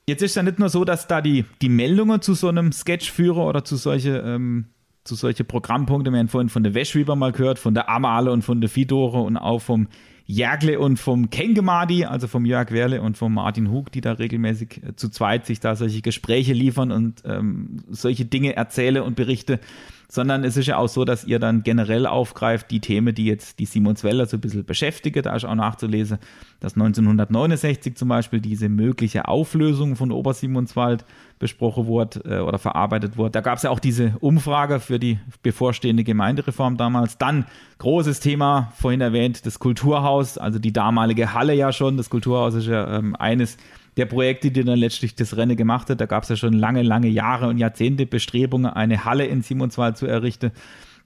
Jetzt ist ja nicht nur so, dass da die, die Meldungen zu so einem Sketchführer oder zu solche, ähm, zu solche Programmpunkte, wir haben vorhin von der Wäschweber mal gehört, von der Amale und von der Fidore und auch vom Järgle und vom Kengemadi, also vom Jörg Werle und vom Martin Hug, die da regelmäßig äh, zu zweit sich da solche Gespräche liefern und ähm, solche Dinge erzähle und berichte sondern es ist ja auch so, dass ihr dann generell aufgreift, die Themen, die jetzt die Simon Zweller so ein bisschen beschäftigen. Da ist auch nachzulesen, dass 1969 zum Beispiel diese mögliche Auflösung von Obersimonswald besprochen wurde äh, oder verarbeitet wurde. Da gab es ja auch diese Umfrage für die bevorstehende Gemeindereform damals. Dann großes Thema, vorhin erwähnt, das Kulturhaus, also die damalige Halle ja schon. Das Kulturhaus ist ja ähm, eines der Projekte, die dann letztlich das Rennen gemacht hat. Da gab es ja schon lange, lange Jahre und Jahrzehnte Bestrebungen, eine Halle in Simonswald zu errichten.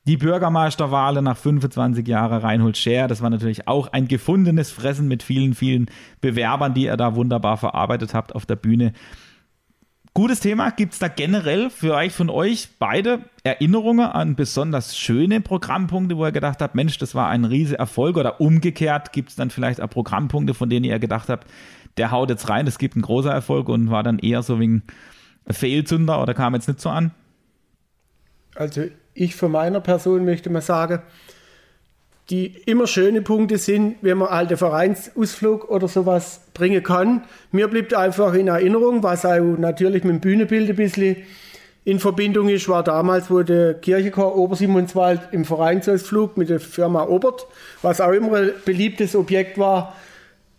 Die Bürgermeisterwahl nach 25 Jahren Reinhold Scher, das war natürlich auch ein gefundenes Fressen mit vielen, vielen Bewerbern, die ihr da wunderbar verarbeitet habt auf der Bühne. Gutes Thema. Gibt es da generell für euch von euch beide Erinnerungen an besonders schöne Programmpunkte, wo ihr gedacht habt, Mensch, das war ein riese Erfolg oder umgekehrt gibt es dann vielleicht auch Programmpunkte, von denen ihr gedacht habt, der haut jetzt rein, das gibt einen großer Erfolg und war dann eher so wegen Fehlzünder oder kam jetzt nicht so an? Also ich von meiner Person möchte mal sagen, die immer schöne Punkte sind, wenn man alte Vereinsausflug oder sowas bringen kann. Mir bleibt einfach in Erinnerung, was auch natürlich mit dem Bühnenbild ein bisschen in Verbindung ist, war damals, wo der Kirchenchor Obersimonswald im Vereinsausflug mit der Firma Obert, was auch immer ein beliebtes Objekt war,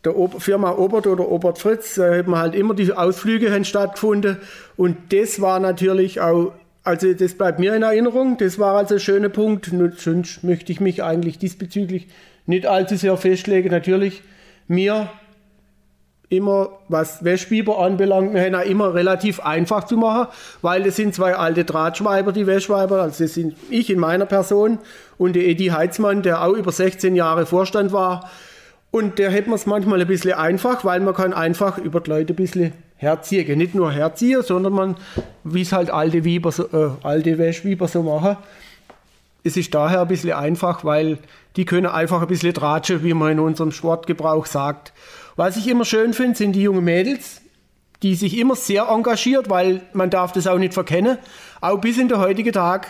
der Firma Obert oder Obert Fritz, da haben halt immer die Ausflüge stattgefunden. Und das war natürlich auch, also das bleibt mir in Erinnerung, das war also ein schöner Punkt. Sonst möchte ich mich eigentlich diesbezüglich nicht allzu sehr festlegen. Natürlich, mir immer, was Wäschbiber anbelangt, wir immer relativ einfach zu machen, weil das sind zwei alte Drahtschweiber, die Wäschweiber, also das sind ich in meiner Person und der Edi Heitzmann, der auch über 16 Jahre Vorstand war, und der hätten wir es manchmal ein bisschen einfach, weil man kann einfach über die Leute ein bisschen herziehen. Nicht nur herziehen, sondern man, wie es halt alte Weiber, so, äh, alte Wäschweiber so machen. Es ist daher ein bisschen einfach, weil die können einfach ein bisschen tratschen, wie man in unserem Sportgebrauch sagt. Was ich immer schön finde, sind die jungen Mädels, die sich immer sehr engagiert, weil man darf das auch nicht verkennen. Auch bis in der heutigen Tag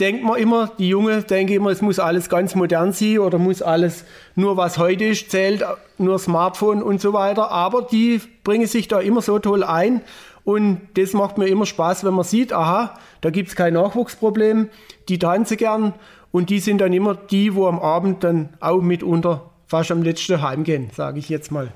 denkt man immer, die Junge denken immer, es muss alles ganz modern sein oder muss alles nur was heute ist, zählt, nur Smartphone und so weiter. Aber die bringen sich da immer so toll ein und das macht mir immer Spaß, wenn man sieht, aha, da gibt es kein Nachwuchsproblem, die tanzen gern und die sind dann immer die, wo am Abend dann auch mitunter fast am letzten heimgehen, sage ich jetzt mal.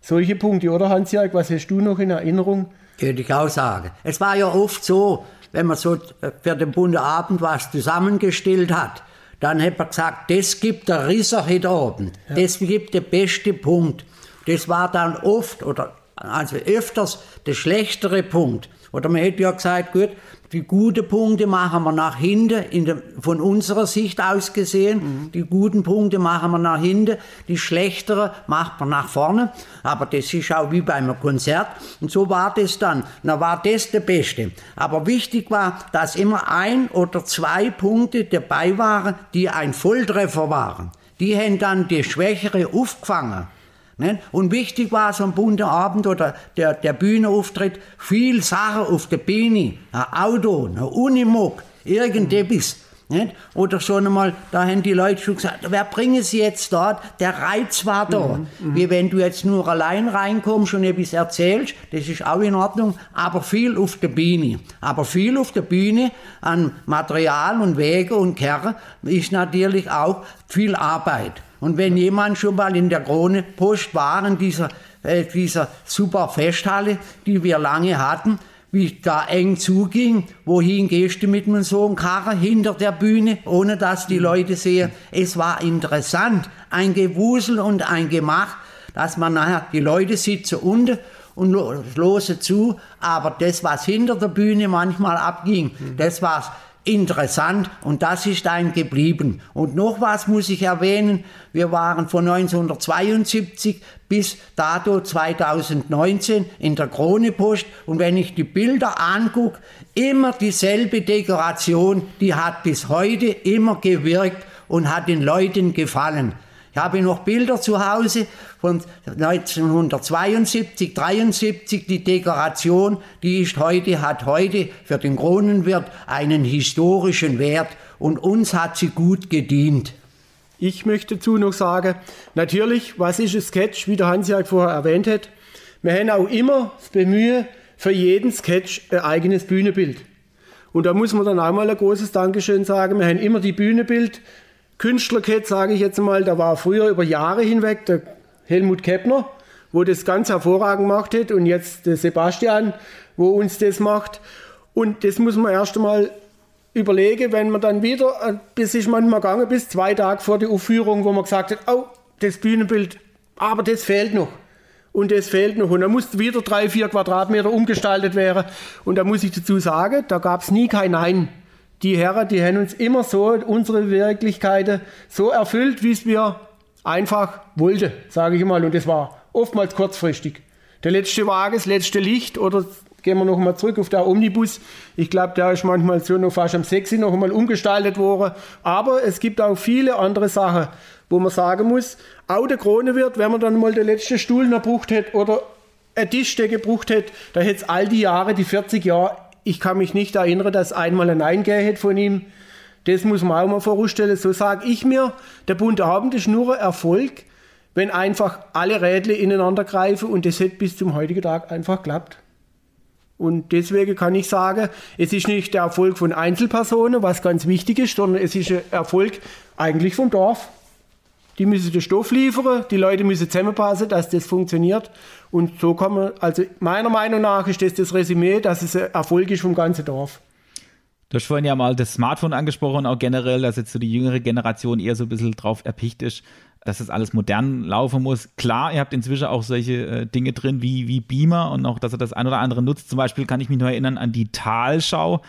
Solche Punkte, oder Hans-Jörg, was hast du noch in Erinnerung? Könnte ich auch sagen. Es war ja oft so, wenn man so für den bunten Abend was zusammengestellt hat, dann hat man gesagt, das gibt der Risser heute Abend. Ja. Das gibt der beste Punkt. Das war dann oft oder also öfters der schlechtere Punkt. Oder man hätte ja gesagt, gut, die guten Punkte machen wir nach hinten, der, von unserer Sicht aus gesehen. Mhm. Die guten Punkte machen wir nach hinten, die schlechteren macht man nach vorne. Aber das ist auch wie beim Konzert. Und so war das dann. Na war das der Beste. Aber wichtig war, dass immer ein oder zwei Punkte dabei waren, die ein Volltreffer waren. Die haben dann die Schwächere aufgefangen. Ne? Und wichtig war so ein bunter Abend oder der, der Bühnenauftritt, viel Sachen auf der Bühne, ein Auto, ein Unimog, irgendetwas. Nicht? Oder schon einmal, da haben die Leute schon gesagt, wer bringen sie jetzt dort? Der Reiz war da. Mhm, Wie wenn du jetzt nur allein reinkommst und etwas erzählst, das ist auch in Ordnung, aber viel auf der Bühne. Aber viel auf der Bühne an Material und Wege und Kerren ist natürlich auch viel Arbeit. Und wenn jemand schon mal in der Krone Post war, in dieser, äh, dieser super Festhalle, die wir lange hatten, wie da eng zuging. Wohin gehst du mit einem so einem Karren hinter der Bühne, ohne dass die Leute sehen? Es war interessant, ein Gewusel und ein Gemach, dass man nachher, die Leute sitzen unten und losen zu, aber das, was hinter der Bühne manchmal abging, das war interessant und das ist ein geblieben. Und noch was muss ich erwähnen, wir waren von 1972 bis dato 2019 in der Kronepost und wenn ich die Bilder angucke, immer dieselbe Dekoration, die hat bis heute immer gewirkt und hat den Leuten gefallen. Ich habe noch Bilder zu Hause von 1972, 73. Die Dekoration, die ist heute, hat heute für den Kronenwirt einen historischen Wert und uns hat sie gut gedient. Ich möchte dazu noch sagen, natürlich, was ist ein Sketch, wie der Hans ja vorher erwähnt hat. Wir haben auch immer das Bemühen, für jeden Sketch ein eigenes Bühnenbild. Und da muss man dann auch mal ein großes Dankeschön sagen. Wir haben immer die Bühnenbild Künstlerkette, sage ich jetzt mal, da war früher über Jahre hinweg der Helmut Keppner, wo das ganz hervorragend gemacht hat und jetzt der Sebastian, wo uns das macht. Und das muss man erst einmal überlegen, wenn man dann wieder, bis ich manchmal gegangen bis zwei Tage vor der Aufführung, wo man gesagt hat, oh, das Bühnenbild, aber das fehlt noch. Und das fehlt noch. Und da muss wieder drei, vier Quadratmeter umgestaltet werden. Und da muss ich dazu sagen, da gab es nie kein Nein die Herren, die haben uns immer so unsere Wirklichkeiten so erfüllt, wie es wir einfach wollten, sage ich mal. Und das war oftmals kurzfristig. Der letzte Wagen, das letzte Licht oder gehen wir noch mal zurück auf der Omnibus. Ich glaube, der ist manchmal so noch fast am 6 noch einmal umgestaltet worden. Aber es gibt auch viele andere Sachen, wo man sagen muss, auch der Krone wird, wenn man dann mal den letzten Stuhl noch gebraucht hätte oder ein Tisch, der gebraucht hätte, da hätte es all die Jahre, die 40 Jahre ich kann mich nicht erinnern, dass einmal ein Nein gegeben hätte von ihm. Das muss man auch mal vorstellen. So sage ich mir, der bunte Abend ist nur ein Erfolg, wenn einfach alle Rädle ineinander greifen und das hätte bis zum heutigen Tag einfach klappt. Und deswegen kann ich sagen, es ist nicht der Erfolg von Einzelpersonen, was ganz wichtig ist, sondern es ist ein Erfolg eigentlich vom Dorf. Die müssen den Stoff liefern, die Leute müssen zusammenpassen, dass das funktioniert. Und so man, also meiner Meinung nach ist das das Resümee, dass es ein Erfolg ist vom ganzen Dorf. Du hast vorhin ja mal das Smartphone angesprochen, auch generell, dass jetzt so die jüngere Generation eher so ein bisschen drauf erpicht ist, dass das alles modern laufen muss. Klar, ihr habt inzwischen auch solche äh, Dinge drin wie, wie Beamer und auch, dass er das ein oder andere nutzt. Zum Beispiel kann ich mich nur erinnern an die Talschau,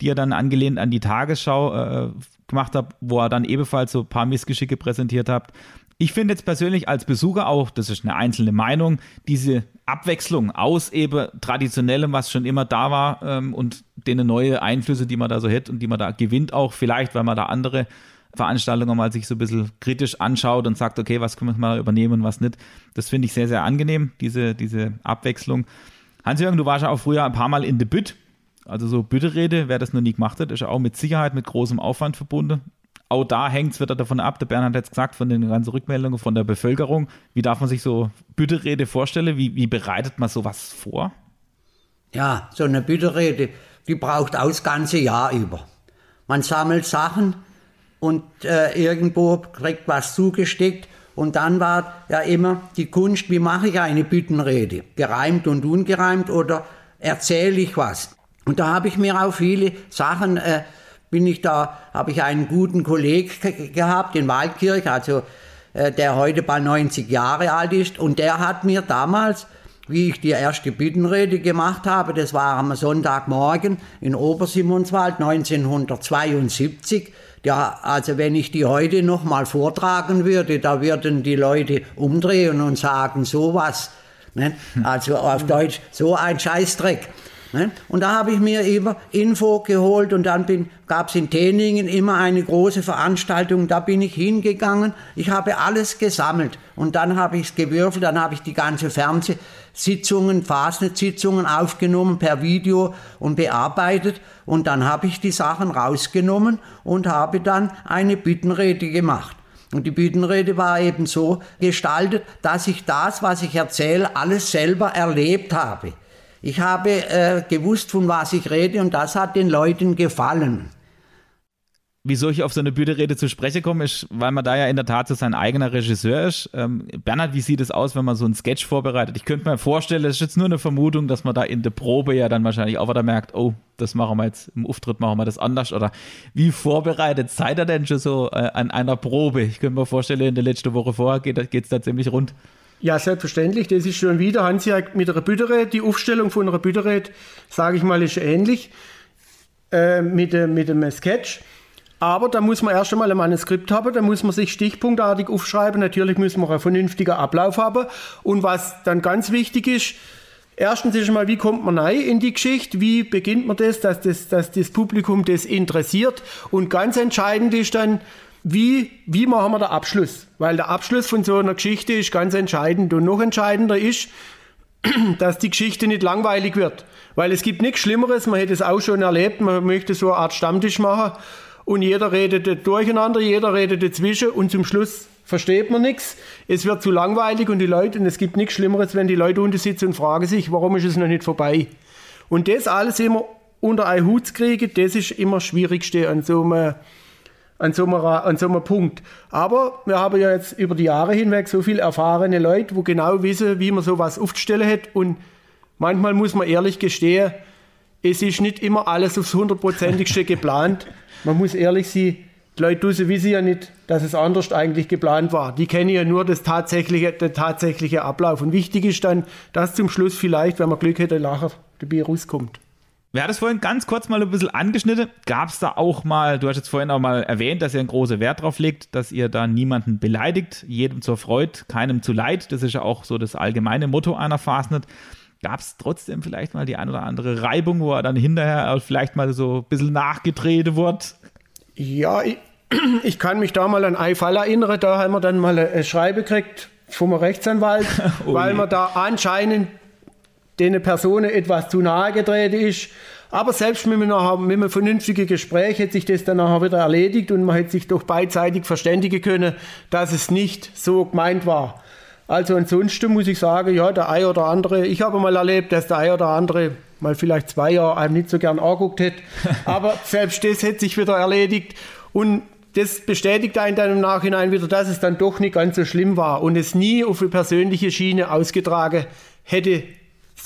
die er dann angelehnt an die Tagesschau äh, gemacht habt, wo er dann ebenfalls so ein paar Missgeschicke präsentiert habt. Ich finde jetzt persönlich als Besucher auch, das ist eine einzelne Meinung, diese Abwechslung aus eben traditionellem, was schon immer da war, ähm, und den neue Einflüsse, die man da so hätte und die man da gewinnt auch, vielleicht, weil man da andere Veranstaltungen mal sich so ein bisschen kritisch anschaut und sagt, okay, was können wir mal übernehmen und was nicht. Das finde ich sehr, sehr angenehm, diese, diese Abwechslung. Hans-Jürgen, du warst ja auch früher ein paar Mal in The Bütt. Also so Bütterede, wer das noch nie gemacht hat, ist ja auch mit Sicherheit mit großem Aufwand verbunden auch da hängt es wieder davon ab, der Bernhard hat jetzt gesagt, von den ganzen Rückmeldungen von der Bevölkerung. Wie darf man sich so Bütterede vorstellen? Wie, wie bereitet man sowas vor? Ja, so eine Bütterede, die braucht auch das ganze Jahr über. Man sammelt Sachen und äh, irgendwo kriegt was zugesteckt. Und dann war ja immer die Kunst, wie mache ich eine Büttenrede? Gereimt und ungereimt oder erzähle ich was? Und da habe ich mir auch viele Sachen äh, bin ich da, habe ich einen guten Kollegen gehabt in Waldkirch, also äh, der heute bald 90 Jahre alt ist und der hat mir damals, wie ich die erste Bittenrede gemacht habe, das war am Sonntagmorgen in Obersimonswald 1972, ja, also wenn ich die heute noch mal vortragen würde, da würden die Leute umdrehen und sagen sowas, ne? also auf Deutsch so ein Scheißdreck. Ne? Und da habe ich mir immer Info geholt und dann gab es in Teningen immer eine große Veranstaltung, da bin ich hingegangen, ich habe alles gesammelt und dann habe ich es gewürfelt, dann habe ich die ganze Fernsehsitzungen, Fastnet-Sitzungen aufgenommen per Video und bearbeitet und dann habe ich die Sachen rausgenommen und habe dann eine Bittenrede gemacht. Und die Bittenrede war eben so gestaltet, dass ich das, was ich erzähle, alles selber erlebt habe. Ich habe äh, gewusst, von was ich rede und das hat den Leuten gefallen. Wieso ich auf so eine Bühnerede zu sprechen komme, ist, weil man da ja in der Tat so sein eigener Regisseur ist. Ähm, Bernhard, wie sieht es aus, wenn man so einen Sketch vorbereitet? Ich könnte mir vorstellen, es ist jetzt nur eine Vermutung, dass man da in der Probe ja dann wahrscheinlich auch wieder merkt, oh, das machen wir jetzt im Auftritt, machen wir das anders. Oder wie vorbereitet seid ihr denn schon so äh, an einer Probe? Ich könnte mir vorstellen, in der letzten Woche vorher geht es da ziemlich rund. Ja, selbstverständlich. Das ist schon wieder, Hansi hat mit einer Bütterät, die Aufstellung von einer Bütterät, sage ich mal, ist ähnlich äh, mit, mit einem Sketch. Aber da muss man erst einmal ein Manuskript haben, da muss man sich stichpunktartig aufschreiben. Natürlich muss man einen vernünftigen Ablauf haben. Und was dann ganz wichtig ist, erstens ist mal, wie kommt man rein in die Geschichte? Wie beginnt man das, dass das, dass das Publikum das interessiert? Und ganz entscheidend ist dann, wie, wie machen wir den Abschluss? Weil der Abschluss von so einer Geschichte ist ganz entscheidend. Und noch entscheidender ist, dass die Geschichte nicht langweilig wird. Weil es gibt nichts Schlimmeres, man hätte es auch schon erlebt, man möchte so eine Art Stammtisch machen und jeder redet durcheinander, jeder redet dazwischen und zum Schluss versteht man nichts. Es wird zu langweilig und die Leute, und es gibt nichts Schlimmeres, wenn die Leute unten sitzen und fragen sich, warum ist es noch nicht vorbei? Und das alles immer unter einen Hut zu kriegen, das ist immer das Schwierigste an so einem an so, einem, an so einem Punkt. Aber wir haben ja jetzt über die Jahre hinweg so viele erfahrene Leute, wo genau wissen, wie man sowas aufzustellen hat. Und manchmal muss man ehrlich gestehen, es ist nicht immer alles aufs hundertprozentigste geplant. Man muss ehrlich sein, die Leute wissen ja nicht, dass es anders eigentlich geplant war. Die kennen ja nur das tatsächliche, den tatsächlichen Ablauf. Und wichtig ist dann, dass zum Schluss vielleicht, wenn man Glück hätte, nachher dabei rauskommt. Wir hatten es vorhin ganz kurz mal ein bisschen angeschnitten. Gab es da auch mal, du hast jetzt vorhin auch mal erwähnt, dass ihr einen großen Wert drauf legt, dass ihr da niemanden beleidigt, jedem zur Freude, keinem zu leid. Das ist ja auch so das allgemeine Motto einer Fastnet. Gab es trotzdem vielleicht mal die ein oder andere Reibung, wo er dann hinterher vielleicht mal so ein bisschen nachgetreten wird? Ja, ich, ich kann mich da mal an einen Fall erinnern. Da haben wir dann mal eine Schreibe gekriegt vom Rechtsanwalt, oh weil man da anscheinend den Personen etwas zu nahe getreten ist. Aber selbst mit einem, mit einem vernünftigen Gespräch hätte sich das dann nachher wieder erledigt und man hätte sich doch beidseitig verständigen können, dass es nicht so gemeint war. Also ansonsten muss ich sagen, ja, der ein oder andere, ich habe mal erlebt, dass der ein oder andere mal vielleicht zwei Jahre einem nicht so gern anguckt hätte, aber selbst das hätte sich wieder erledigt und das bestätigt einen dann im Nachhinein wieder, dass es dann doch nicht ganz so schlimm war und es nie auf eine persönliche Schiene ausgetragen hätte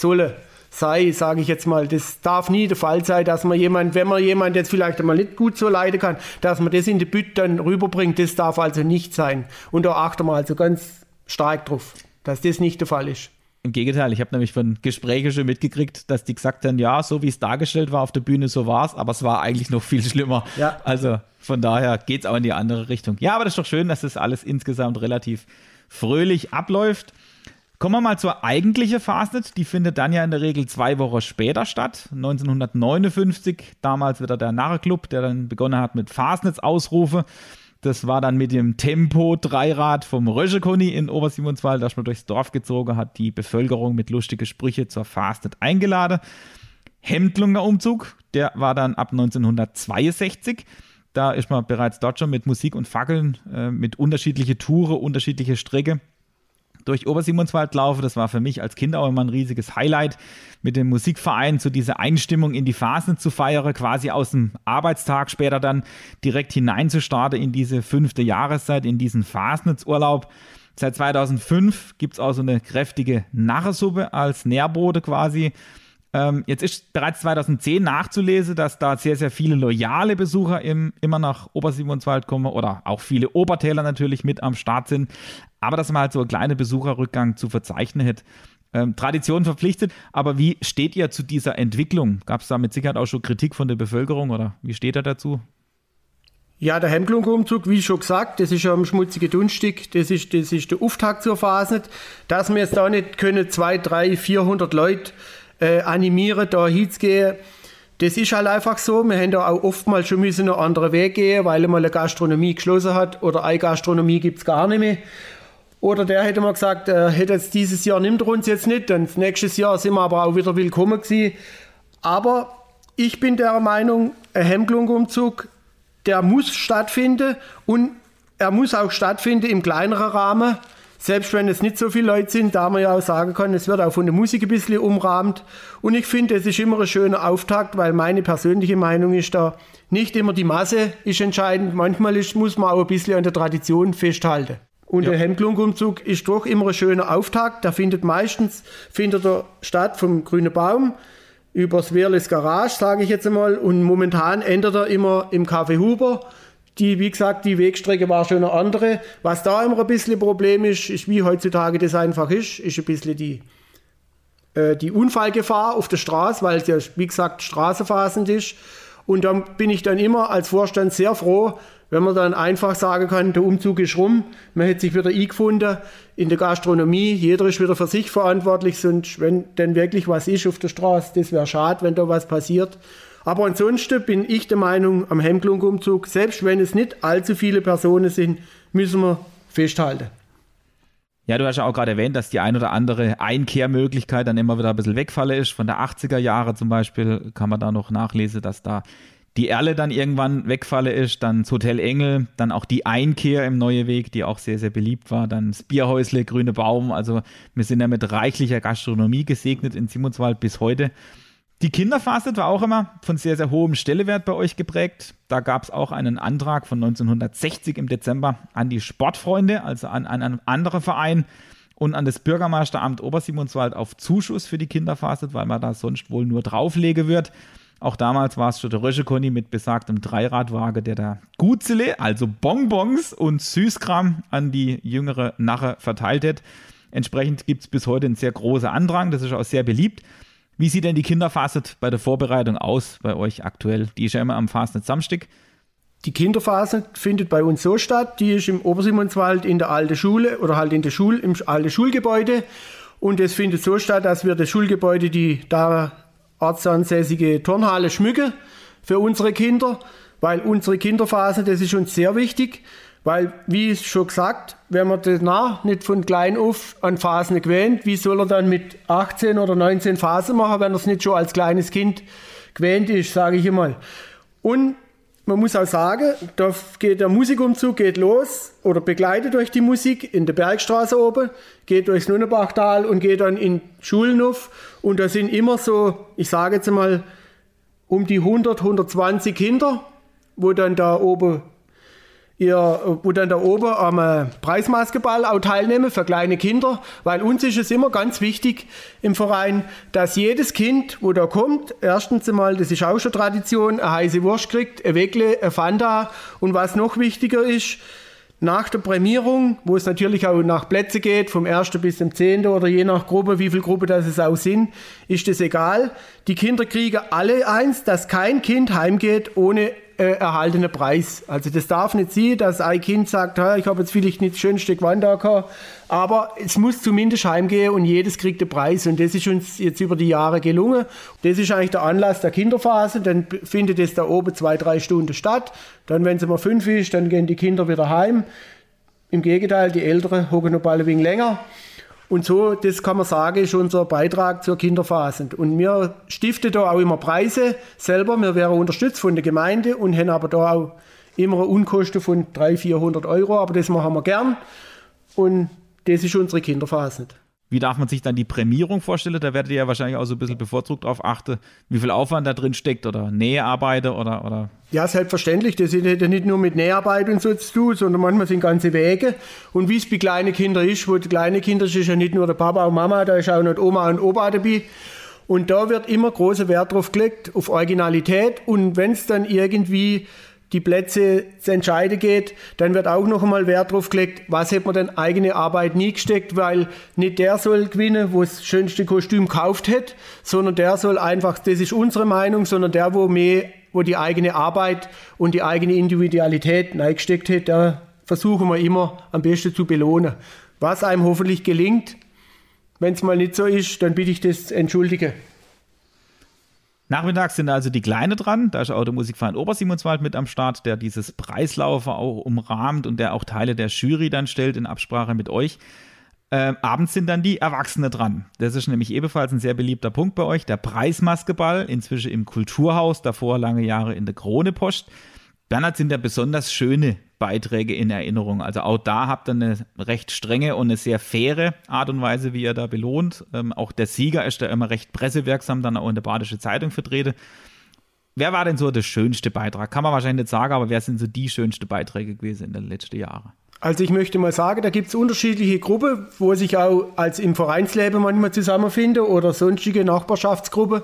solle sei, sage ich jetzt mal, das darf nie der Fall sein, dass man jemand, wenn man jemand jetzt vielleicht einmal nicht gut so leiden kann, dass man das in die Bütt dann rüberbringt, das darf also nicht sein. Und da achte mal also ganz stark drauf, dass das nicht der Fall ist. Im Gegenteil, ich habe nämlich von Gesprächen schon mitgekriegt, dass die gesagt haben, ja, so wie es dargestellt war auf der Bühne, so war es, aber es war eigentlich noch viel schlimmer. Ja. Also von daher geht es auch in die andere Richtung. Ja, aber das ist doch schön, dass das alles insgesamt relativ fröhlich abläuft. Kommen wir mal zur eigentlichen Fastnet. Die findet dann ja in der Regel zwei Wochen später statt. 1959, damals wieder der Narrenclub, der dann begonnen hat mit Fastnets-Ausrufe. Das war dann mit dem Tempo-Dreirad vom Röschekoni in Obersimonswald, das man durchs Dorf gezogen hat, die Bevölkerung mit lustigen Sprüche zur Fastnet eingeladen. Hemdlunger Umzug, der war dann ab 1962. Da ist man bereits dort schon mit Musik und Fackeln, äh, mit unterschiedliche Touren, unterschiedliche Strecke durch Obersimonswald laufe. Das war für mich als Kind auch immer ein riesiges Highlight, mit dem Musikverein zu dieser Einstimmung in die Phasen zu feiern, quasi aus dem Arbeitstag später dann direkt hineinzustarten in diese fünfte Jahreszeit, in diesen Fasnitzurlaub. Seit 2005 gibt es auch so eine kräftige Narresuppe als Nährbote quasi. Ähm, jetzt ist bereits 2010 nachzulesen, dass da sehr, sehr viele loyale Besucher im, immer nach Obersimonswald kommen oder auch viele Obertäler natürlich mit am Start sind. Aber dass man halt so einen kleinen Besucherrückgang zu verzeichnen hat. Ähm, Tradition verpflichtet, aber wie steht ihr zu dieser Entwicklung? Gab es da mit Sicherheit auch schon Kritik von der Bevölkerung oder wie steht er dazu? Ja, der Hemdlung-Umzug, wie schon gesagt, das ist ja am schmutzigen Dunstig, das ist, das ist der Auftakt zur Phase. Dass wir jetzt da nicht können, zwei, drei, vierhundert Leute äh, animieren, da hinzugehen. Das ist halt einfach so. Wir haben da auch oftmals schon müssen einen anderen Weg gehen, weil mal eine Gastronomie geschlossen hat oder eine Gastronomie gibt es gar nicht mehr. Oder der hätte mal gesagt, er hätte jetzt dieses Jahr nimmt uns jetzt nicht, dann nächstes Jahr sind wir aber auch wieder willkommen gewesen. Aber ich bin der Meinung, ein Hemklung-Umzug, der muss stattfinden und er muss auch stattfinden im kleineren Rahmen. Selbst wenn es nicht so viele Leute sind, da man ja auch sagen kann, es wird auch von der Musik ein bisschen umrahmt. Und ich finde, es ist immer ein schöner Auftakt, weil meine persönliche Meinung ist da, nicht immer die Masse ist entscheidend. Manchmal ist, muss man auch ein bisschen an der Tradition festhalten. Und ja. der Hemklungumzug ist doch immer ein schöner Auftakt. Der findet meistens findet er statt vom Grünen Baum übers Wehrles Garage, sage ich jetzt einmal. Und momentan ändert er immer im Café Huber die, wie gesagt, die Wegstrecke war schon eine andere. Was da immer ein bisschen Problem ist, ist wie heutzutage das einfach ist, ist ein bisschen die, äh, die Unfallgefahr auf der Straße, weil es ja, wie gesagt, straßenfasend ist. Und dann bin ich dann immer als Vorstand sehr froh, wenn man dann einfach sagen kann, der Umzug ist rum, man hätte sich wieder eingefunden in der Gastronomie, jeder ist wieder für sich verantwortlich, sonst wenn denn wirklich was ist auf der Straße, das wäre schade, wenn da was passiert. Aber ansonsten bin ich der Meinung, am Hemklungumzug, selbst wenn es nicht allzu viele Personen sind, müssen wir festhalten. Ja, du hast ja auch gerade erwähnt, dass die ein oder andere Einkehrmöglichkeit dann immer wieder ein bisschen wegfalle ist. Von der 80er Jahre zum Beispiel kann man da noch nachlesen, dass da die Erle dann irgendwann wegfalle ist, dann das Hotel Engel, dann auch die Einkehr im Neue Weg, die auch sehr, sehr beliebt war, dann das Bierhäusle, Grüne Baum. Also wir sind ja mit reichlicher Gastronomie gesegnet in Simonswald bis heute. Die Kinderphase war auch immer von sehr, sehr hohem Stellewert bei euch geprägt. Da gab es auch einen Antrag von 1960 im Dezember an die Sportfreunde, also an, an einen anderen Verein und an das Bürgermeisteramt Obersimonswald auf Zuschuss für die Kinderphase, weil man da sonst wohl nur drauflege wird. Auch damals war es schon der Röschekonny mit besagtem Dreiradwagen, der da Gutzele, also Bonbons und Süßkram an die jüngere Narre verteilt hat. Entsprechend gibt es bis heute einen sehr großen Andrang, das ist auch sehr beliebt. Wie sieht denn die Kinderphase bei der Vorbereitung aus bei euch aktuell? Die ist ja immer am Fastnet Samstag. Die Kinderphase findet bei uns so statt, die ist im Obersimonswald in der alten Schule oder halt in der Schule, im alten Schulgebäude. Und es findet so statt, dass wir das Schulgebäude, die da ortsansässige Turnhalle schmücken für unsere Kinder, weil unsere Kinderphase, das ist uns sehr wichtig. Weil, wie schon gesagt, wenn man danach nicht von klein auf an Phasen gewöhnt, wie soll er dann mit 18 oder 19 Phasen machen, wenn er es nicht schon als kleines Kind gewöhnt ist, sage ich einmal. Und man muss auch sagen, da geht der Musikumzug geht los oder begleitet durch die Musik in der Bergstraße oben, geht durchs Nunnebachtal und geht dann in Schulenhof. Und da sind immer so, ich sage jetzt mal, um die 100, 120 Kinder, wo dann da oben ihr, wo dann da oben am äh, Preismaskeball auch teilnehmen für kleine Kinder, weil uns ist es immer ganz wichtig im Verein, dass jedes Kind, wo da kommt, erstens einmal, das ist auch schon Tradition, eine heiße Wurst kriegt, ein Weckle, ein Fanta und was noch wichtiger ist, nach der Prämierung, wo es natürlich auch nach Plätze geht, vom 1. bis zum 10. oder je nach Gruppe, wie viele Gruppen das es auch sind, ist es egal. Die Kinder kriegen alle eins, dass kein Kind heimgeht ohne äh, erhaltener Preis. Also das darf nicht sein, dass ein Kind sagt, ich habe jetzt vielleicht nicht das schönste Gewand gehabt, aber es muss zumindest heimgehen und jedes kriegt den Preis. Und das ist uns jetzt über die Jahre gelungen. Das ist eigentlich der Anlass der Kinderphase. Dann findet es da oben zwei, drei Stunden statt. Dann, wenn es mal fünf ist, dann gehen die Kinder wieder heim. Im Gegenteil, die Älteren hocken noch ein wenig länger. Und so, das kann man sagen, ist unser Beitrag zur Kinderphase. Und wir stiften da auch immer Preise selber. Wir werden unterstützt von der Gemeinde und haben aber da auch immer eine Unkosten von 300, 400 Euro. Aber das machen wir gern. Und das ist unsere Kinderphase. Wie darf man sich dann die Prämierung vorstellen? Da werdet ihr ja wahrscheinlich auch so ein bisschen bevorzugt darauf achten, wie viel Aufwand da drin steckt oder Näharbeiter oder, oder. Ja, selbstverständlich. Das hat ja nicht nur mit Näharbeit und so zu tun, sondern manchmal sind ganze Wege. Und wie es bei kleinen Kindern ist, wo die kleinen Kinder ist, ist ja nicht nur der Papa und Mama, da ist auch noch Oma und Opa dabei. Und da wird immer großer Wert drauf gelegt, auf Originalität. Und wenn es dann irgendwie die Plätze entscheiden geht, dann wird auch noch einmal Wert drauf gelegt, was hat man denn eigene Arbeit nie gesteckt, weil nicht der soll gewinnen, wo das schönste Kostüm kauft hat, sondern der soll einfach, das ist unsere Meinung, sondern der, wo mehr, wo die eigene Arbeit und die eigene Individualität reingesteckt hat, da versuchen wir immer am besten zu belohnen. Was einem hoffentlich gelingt, wenn es mal nicht so ist, dann bitte ich das entschuldige. Nachmittags sind also die Kleine dran. Da ist auch der Musikverein Obersimonswald mit am Start, der dieses Preislaufer auch umrahmt und der auch Teile der Jury dann stellt in Absprache mit euch. Ähm, abends sind dann die Erwachsene dran. Das ist nämlich ebenfalls ein sehr beliebter Punkt bei euch. Der Preismaskeball, inzwischen im Kulturhaus, davor lange Jahre in der Kronepost. Bernhard sind ja besonders schöne Beiträge in Erinnerung. Also auch da habt ihr eine recht strenge und eine sehr faire Art und Weise, wie ihr da belohnt. Ähm, auch der Sieger ist da immer recht pressewirksam, dann auch in der Badische Zeitung vertreten. Wer war denn so der schönste Beitrag? Kann man wahrscheinlich nicht sagen, aber wer sind so die schönsten Beiträge gewesen in den letzten Jahren? Also ich möchte mal sagen, da gibt es unterschiedliche Gruppen, wo sich auch als im Vereinsleben manchmal zusammenfinden oder sonstige Nachbarschaftsgruppen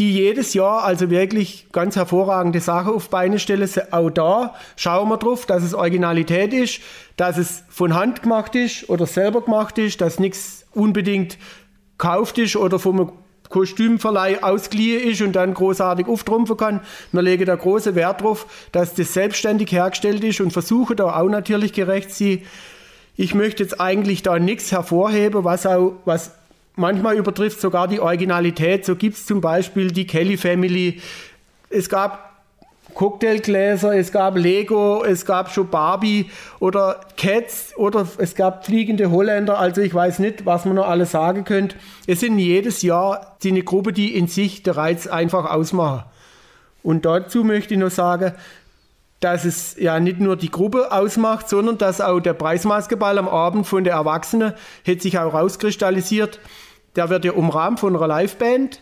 die jedes Jahr also wirklich ganz hervorragende Sachen auf Beine stellen. Auch da schauen wir drauf, dass es Originalität ist, dass es von Hand gemacht ist oder selber gemacht ist, dass nichts unbedingt gekauft ist oder vom Kostümverleih ausgeliehen ist und dann großartig auftrumpfen kann. Wir legen da großen Wert drauf, dass das selbstständig hergestellt ist und versuchen da auch natürlich gerecht zu sein. Ich möchte jetzt eigentlich da nichts hervorheben, was auch, was manchmal übertrifft sogar die Originalität. So gibt es zum Beispiel die Kelly Family. Es gab Cocktailgläser, es gab Lego, es gab schon Barbie oder Cats oder es gab fliegende Holländer. Also ich weiß nicht, was man noch alles sagen könnte. Es sind jedes Jahr eine Gruppe, die in sich der Reiz einfach ausmachen. Und dazu möchte ich noch sagen, dass es ja nicht nur die Gruppe ausmacht, sondern dass auch der Preismaskeball am Abend von der Erwachsenen hat sich auch rauskristallisiert. Der wird ja umrahmt von einer Liveband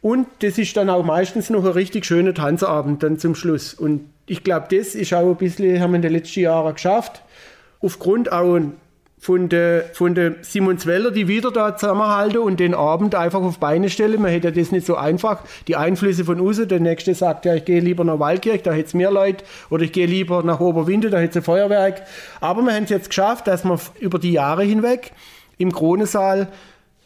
und das ist dann auch meistens noch ein richtig schöner Tanzabend dann zum Schluss. Und ich glaube, das ist auch ein bisschen, haben wir in den letzten Jahren geschafft. Aufgrund auch von der, von der Simon Zweller, die wieder da zusammenhalten und den Abend einfach auf Beine stellen. Man hätte das nicht so einfach. Die Einflüsse von außen, der nächste sagt, ja, ich gehe lieber nach Waldkirch, da hätte es mehr Leute, oder ich gehe lieber nach Oberwinde, da hätte es ein Feuerwerk. Aber wir haben es jetzt geschafft, dass wir über die Jahre hinweg im Kronesaal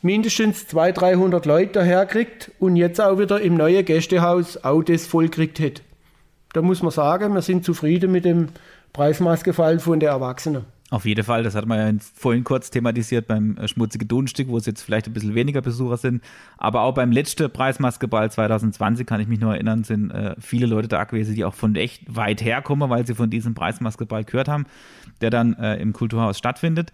mindestens 200, 300 Leute daherkriegt und jetzt auch wieder im neuen Gästehaus auch das vollkriegt hat. Da muss man sagen, wir sind zufrieden mit dem Preismaßgefall von der Erwachsenen. Auf jeden Fall, das hat man ja vorhin kurz thematisiert beim äh, Schmutzige Donstück, wo es jetzt vielleicht ein bisschen weniger Besucher sind. Aber auch beim letzten Preismaskeball 2020 kann ich mich nur erinnern, sind äh, viele Leute da gewesen, die auch von echt weit herkommen, weil sie von diesem Preismaskeball gehört haben, der dann äh, im Kulturhaus stattfindet.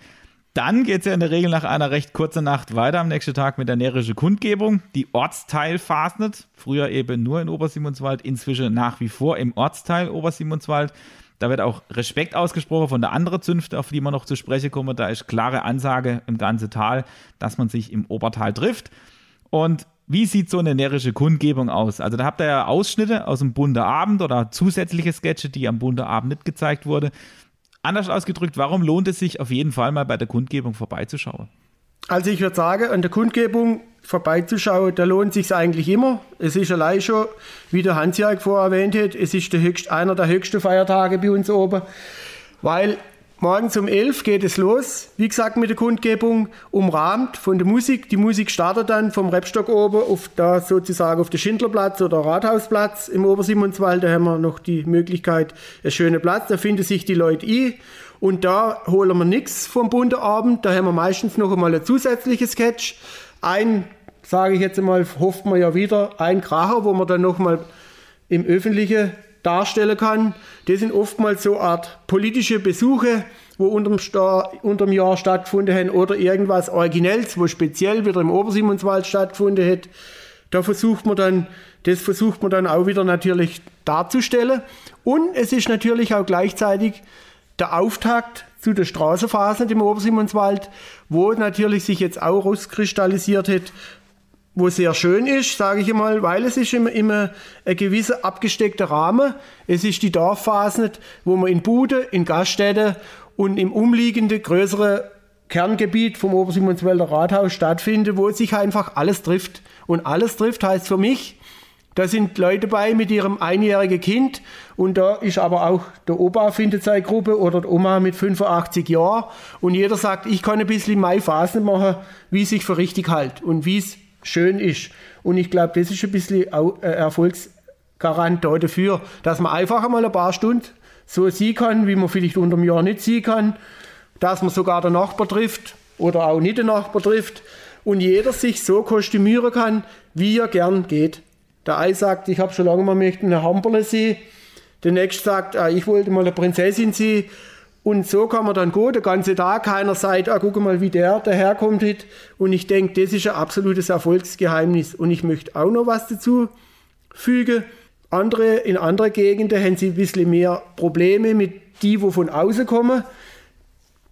Dann geht es ja in der Regel nach einer recht kurzen Nacht weiter am nächsten Tag mit der närrische Kundgebung, die Ortsteil Fasnet, früher eben nur in Obersimonswald, inzwischen nach wie vor im Ortsteil Obersimonswald. Da wird auch Respekt ausgesprochen von der anderen Zünfte, auf die man noch zu sprechen kommen. Da ist klare Ansage im ganzen Tal, dass man sich im Obertal trifft. Und wie sieht so eine närrische Kundgebung aus? Also da habt ihr ja Ausschnitte aus dem Bunde Abend oder zusätzliche Sketche, die am Bunde Abend nicht gezeigt wurde. Anders ausgedrückt, warum lohnt es sich auf jeden Fall mal bei der Kundgebung vorbeizuschauen? Also ich würde sagen, an der Kundgebung vorbeizuschauen, da lohnt sich eigentlich immer. Es ist allein schon, wie der Hans-Jörg vorher erwähnt hat, es ist der höchst, einer der höchsten Feiertage bei uns oben, weil morgens um 11 geht es los, wie gesagt mit der Kundgebung, umrahmt von der Musik. Die Musik startet dann vom Rebstock oben auf da sozusagen auf den Schindlerplatz oder Rathausplatz im Obersimonswald, da haben wir noch die Möglichkeit, einen schönen Platz, da finden sich die Leute ein. Und da holen wir nichts vom bunten Abend, da haben wir meistens noch einmal ein zusätzliches Sketch ein, sage ich jetzt einmal, hofft man ja wieder, ein Kracher, wo man dann nochmal im Öffentlichen darstellen kann. Das sind oftmals so Art politische Besuche, wo unterm, unterm Jahr stattgefunden haben oder irgendwas Originelles, wo speziell wieder im Obersimonswald stattgefunden hat. Da versucht man dann, das versucht man dann auch wieder natürlich darzustellen. Und es ist natürlich auch gleichzeitig der Auftakt zu der Straßenphase im Obersimonswald, wo natürlich sich jetzt auch rauskristallisiert hat, wo sehr schön ist, sage ich mal, weil es ist immer, immer ein gewisser abgesteckter Rahmen. Es ist die Dorfphase, wo man in Bude, in Gaststätte und im umliegenden größeren Kerngebiet vom Obersimonswälder Rathaus stattfindet, wo sich einfach alles trifft. Und alles trifft heißt für mich, da sind Leute bei mit ihrem einjährigen Kind und da ist aber auch der Opa findet seine Gruppe oder die Oma mit 85 Jahren und jeder sagt, ich kann ein bisschen Mai Phasen machen, wie es sich für richtig halt und wie es schön ist. Und ich glaube, das ist ein bisschen Erfolgsgarant dafür, dass man einfach einmal ein paar Stunden so sehen kann, wie man vielleicht unter dem Jahr nicht sehen kann, dass man sogar den Nachbar trifft oder auch nicht den Nachbar trifft und jeder sich so kostümieren kann, wie er gern geht. Der eine sagt, ich habe schon lange mal möchten eine Hamperle sehen. Der nächste sagt, ah, ich wollte mal eine Prinzessin sehen. Und so kann man dann gut, den ganzen Tag, keiner sagt, ah, guck mal, wie der daherkommt. Und ich denke, das ist ein absolutes Erfolgsgeheimnis. Und ich möchte auch noch was dazu fügen. Andere, in anderen Gegenden haben sie ein bisschen mehr Probleme mit die, wo von außen kommen.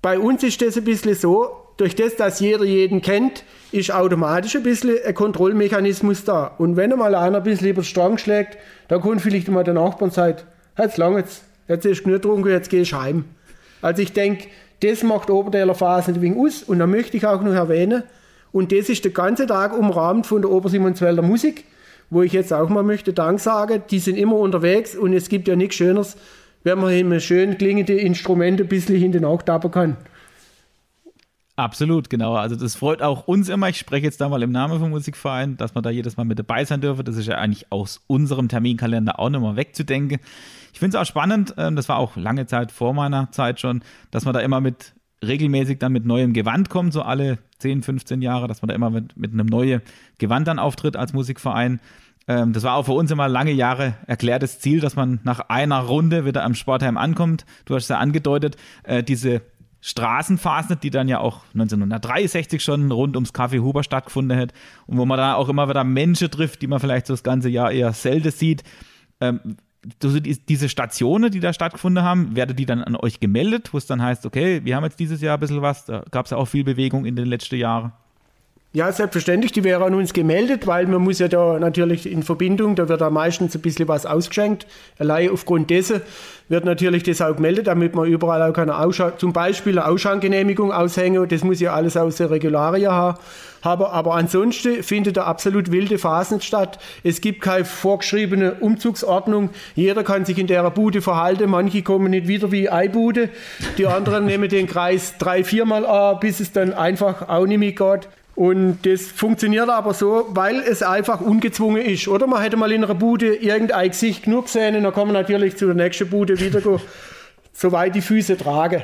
Bei uns ist das ein bisschen so, durch das, dass jeder jeden kennt, ist automatisch ein bisschen ein Kontrollmechanismus da. Und wenn einmal einer ein bisschen über den Strang schlägt, dann kommt vielleicht mal der Nachbar und sagt, jetzt lang jetzt, jetzt ist genug getrunken, jetzt geh ich heim. Also ich denke, das macht Obertäler Phase ein wenig aus. Und da möchte ich auch noch erwähnen, und das ist der ganze Tag umrahmt von der Obersimonswälder Musik wo ich jetzt auch mal möchte Dank sagen, die sind immer unterwegs und es gibt ja nichts Schöneres, wenn man immer schön klingende Instrumente ein bisschen hinten auch tappen kann. Absolut, genau. Also das freut auch uns immer. Ich spreche jetzt da mal im Namen vom Musikverein, dass wir da jedes Mal mit dabei sein dürfen. Das ist ja eigentlich aus unserem Terminkalender auch nochmal wegzudenken. Ich finde es auch spannend, ähm, das war auch lange Zeit vor meiner Zeit schon, dass man da immer mit regelmäßig dann mit neuem Gewand kommt, so alle 10, 15 Jahre, dass man da immer mit, mit einem neuen Gewand dann auftritt als Musikverein. Ähm, das war auch für uns immer lange Jahre erklärtes Ziel, dass man nach einer Runde wieder am Sportheim ankommt. Du hast ja angedeutet, äh, diese Straßenphase, die dann ja auch 1963 schon rund ums Café Huber stattgefunden hat und wo man da auch immer wieder Menschen trifft, die man vielleicht so das ganze Jahr eher selten sieht. Ähm, diese Stationen, die da stattgefunden haben, werden die dann an euch gemeldet, wo es dann heißt, okay, wir haben jetzt dieses Jahr ein bisschen was, da gab es ja auch viel Bewegung in den letzten Jahren. Ja, selbstverständlich, die wäre an uns gemeldet, weil man muss ja da natürlich in Verbindung, da wird da meistens ein bisschen was ausgeschenkt. Allein aufgrund dessen wird natürlich das auch gemeldet, damit man überall auch keine Ausschau zum Beispiel eine Ausschankgenehmigung aushängen. Das muss ja alles aus der Regularien haben. Aber ansonsten findet da absolut wilde Phasen statt. Es gibt keine vorgeschriebene Umzugsordnung. Jeder kann sich in der Bude verhalten. Manche kommen nicht wieder wie Eibude. Die anderen nehmen den Kreis drei, viermal an, bis es dann einfach auch nicht mehr geht. Und das funktioniert aber so, weil es einfach ungezwungen ist. Oder man hätte mal in einer Bude irgendein Gesicht genug gesehen und dann kann man natürlich zu der nächsten Bude wieder gehen, soweit die Füße tragen,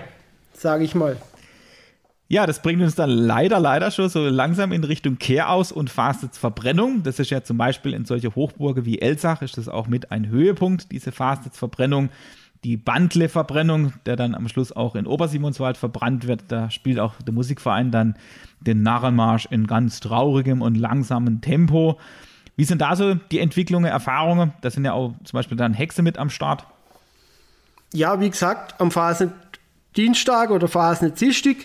sage ich mal. Ja, das bringt uns dann leider, leider schon so langsam in Richtung Kehraus und Fastets-Verbrennung. Das ist ja zum Beispiel in solche Hochburgen wie Elsach ist das auch mit ein Höhepunkt, diese Fastets-Verbrennung. Die Bandle-Verbrennung, der dann am Schluss auch in Obersimonswald verbrannt wird, da spielt auch der Musikverein dann den Narrenmarsch in ganz traurigem und langsamem Tempo. Wie sind da so die Entwicklungen, Erfahrungen? Da sind ja auch zum Beispiel dann Hexe mit am Start. Ja, wie gesagt, am Phasen Dienstag oder Phasen Dienstag,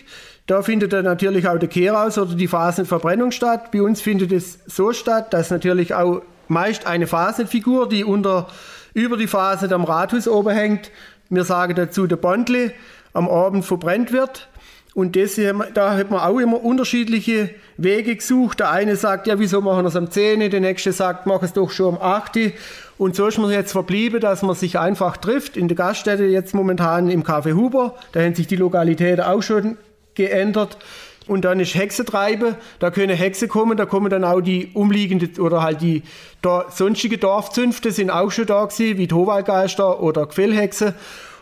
da findet dann natürlich auch der Kehraus oder die Phasenverbrennung statt. Bei uns findet es so statt, dass natürlich auch meist eine Phasenfigur, die unter, über die Phase am Rathaus oben hängt, wir sagen dazu der Bondle, am Abend verbrennt wird. Und das, da hat man auch immer unterschiedliche Wege gesucht. Der eine sagt, ja, wieso machen wir es am 10? Der nächste sagt, mach es doch schon am 8. Und so ist man jetzt verblieben, dass man sich einfach trifft. In der Gaststätte jetzt momentan im Café Huber. Da haben sich die Lokalitäten auch schon geändert. Und dann ist Hexentreiben, da können Hexe kommen, da kommen dann auch die umliegenden oder halt die da, sonstige Dorfzünfte sind auch schon da gewesen, wie die oder Quellhexe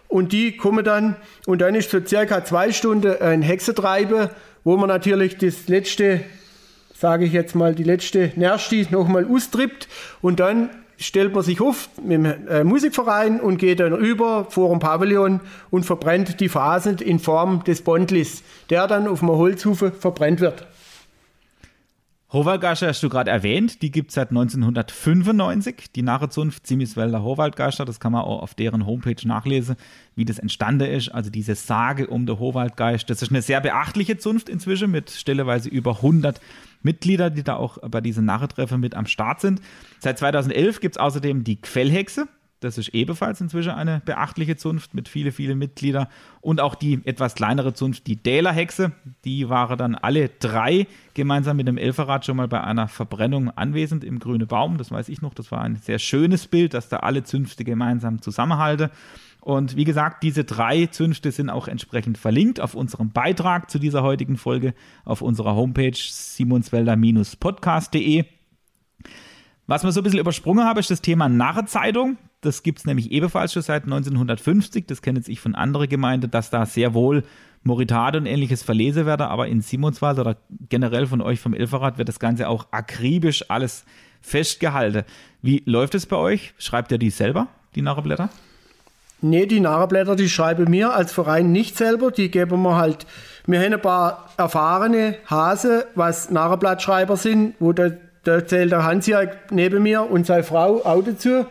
und die kommen dann. Und dann ist für circa zwei Stunden ein Hexentreiben, wo man natürlich das letzte, sage ich jetzt mal, die letzte Nersti nochmal austrippt. Und dann stellt man sich auf mit dem äh, Musikverein und geht dann über vor dem Pavillon und verbrennt die Phasen in Form des Bondlis, der dann auf dem Holzhufe verbrennt wird. Howaldgascher hast du gerade erwähnt, die gibt es seit 1995, die Narrezunft Zimiswälder Howaldgascher, das kann man auch auf deren Homepage nachlesen, wie das entstanden ist, also diese Sage um den Howaldgeist, das ist eine sehr beachtliche Zunft inzwischen mit stelleweise über 100 Mitglieder, die da auch bei diesen Narretreffen mit am Start sind. Seit 2011 gibt es außerdem die Quellhexe, das ist ebenfalls inzwischen eine beachtliche Zunft mit vielen, vielen Mitgliedern. Und auch die etwas kleinere Zunft, die Dählerhexe, die waren dann alle drei gemeinsam mit dem Elferrad schon mal bei einer Verbrennung anwesend im Grüne Baum. Das weiß ich noch. Das war ein sehr schönes Bild, dass da alle Zünfte gemeinsam zusammenhalten. Und wie gesagt, diese drei Zünfte sind auch entsprechend verlinkt auf unserem Beitrag zu dieser heutigen Folge auf unserer Homepage simonswälder-podcast.de. Was wir so ein bisschen übersprungen haben, ist das Thema Narrezeitung. Das gibt es nämlich ebenfalls schon seit 1950. Das kenne ich von anderen Gemeinden, dass da sehr wohl Moritate und ähnliches verlesen werde. Aber in Simonswald oder generell von euch vom Ilferrad wird das Ganze auch akribisch alles festgehalten. Wie läuft es bei euch? Schreibt ihr die selber, die Narreblätter? Nee, die Narreblätter, die schreibe mir als Verein nicht selber, die geben wir halt. Wir haben ein paar erfahrene Hase, was Narreblattschreiber sind, wo der, der zählt der Hans-Jörg neben mir und seine Frau auch dazu.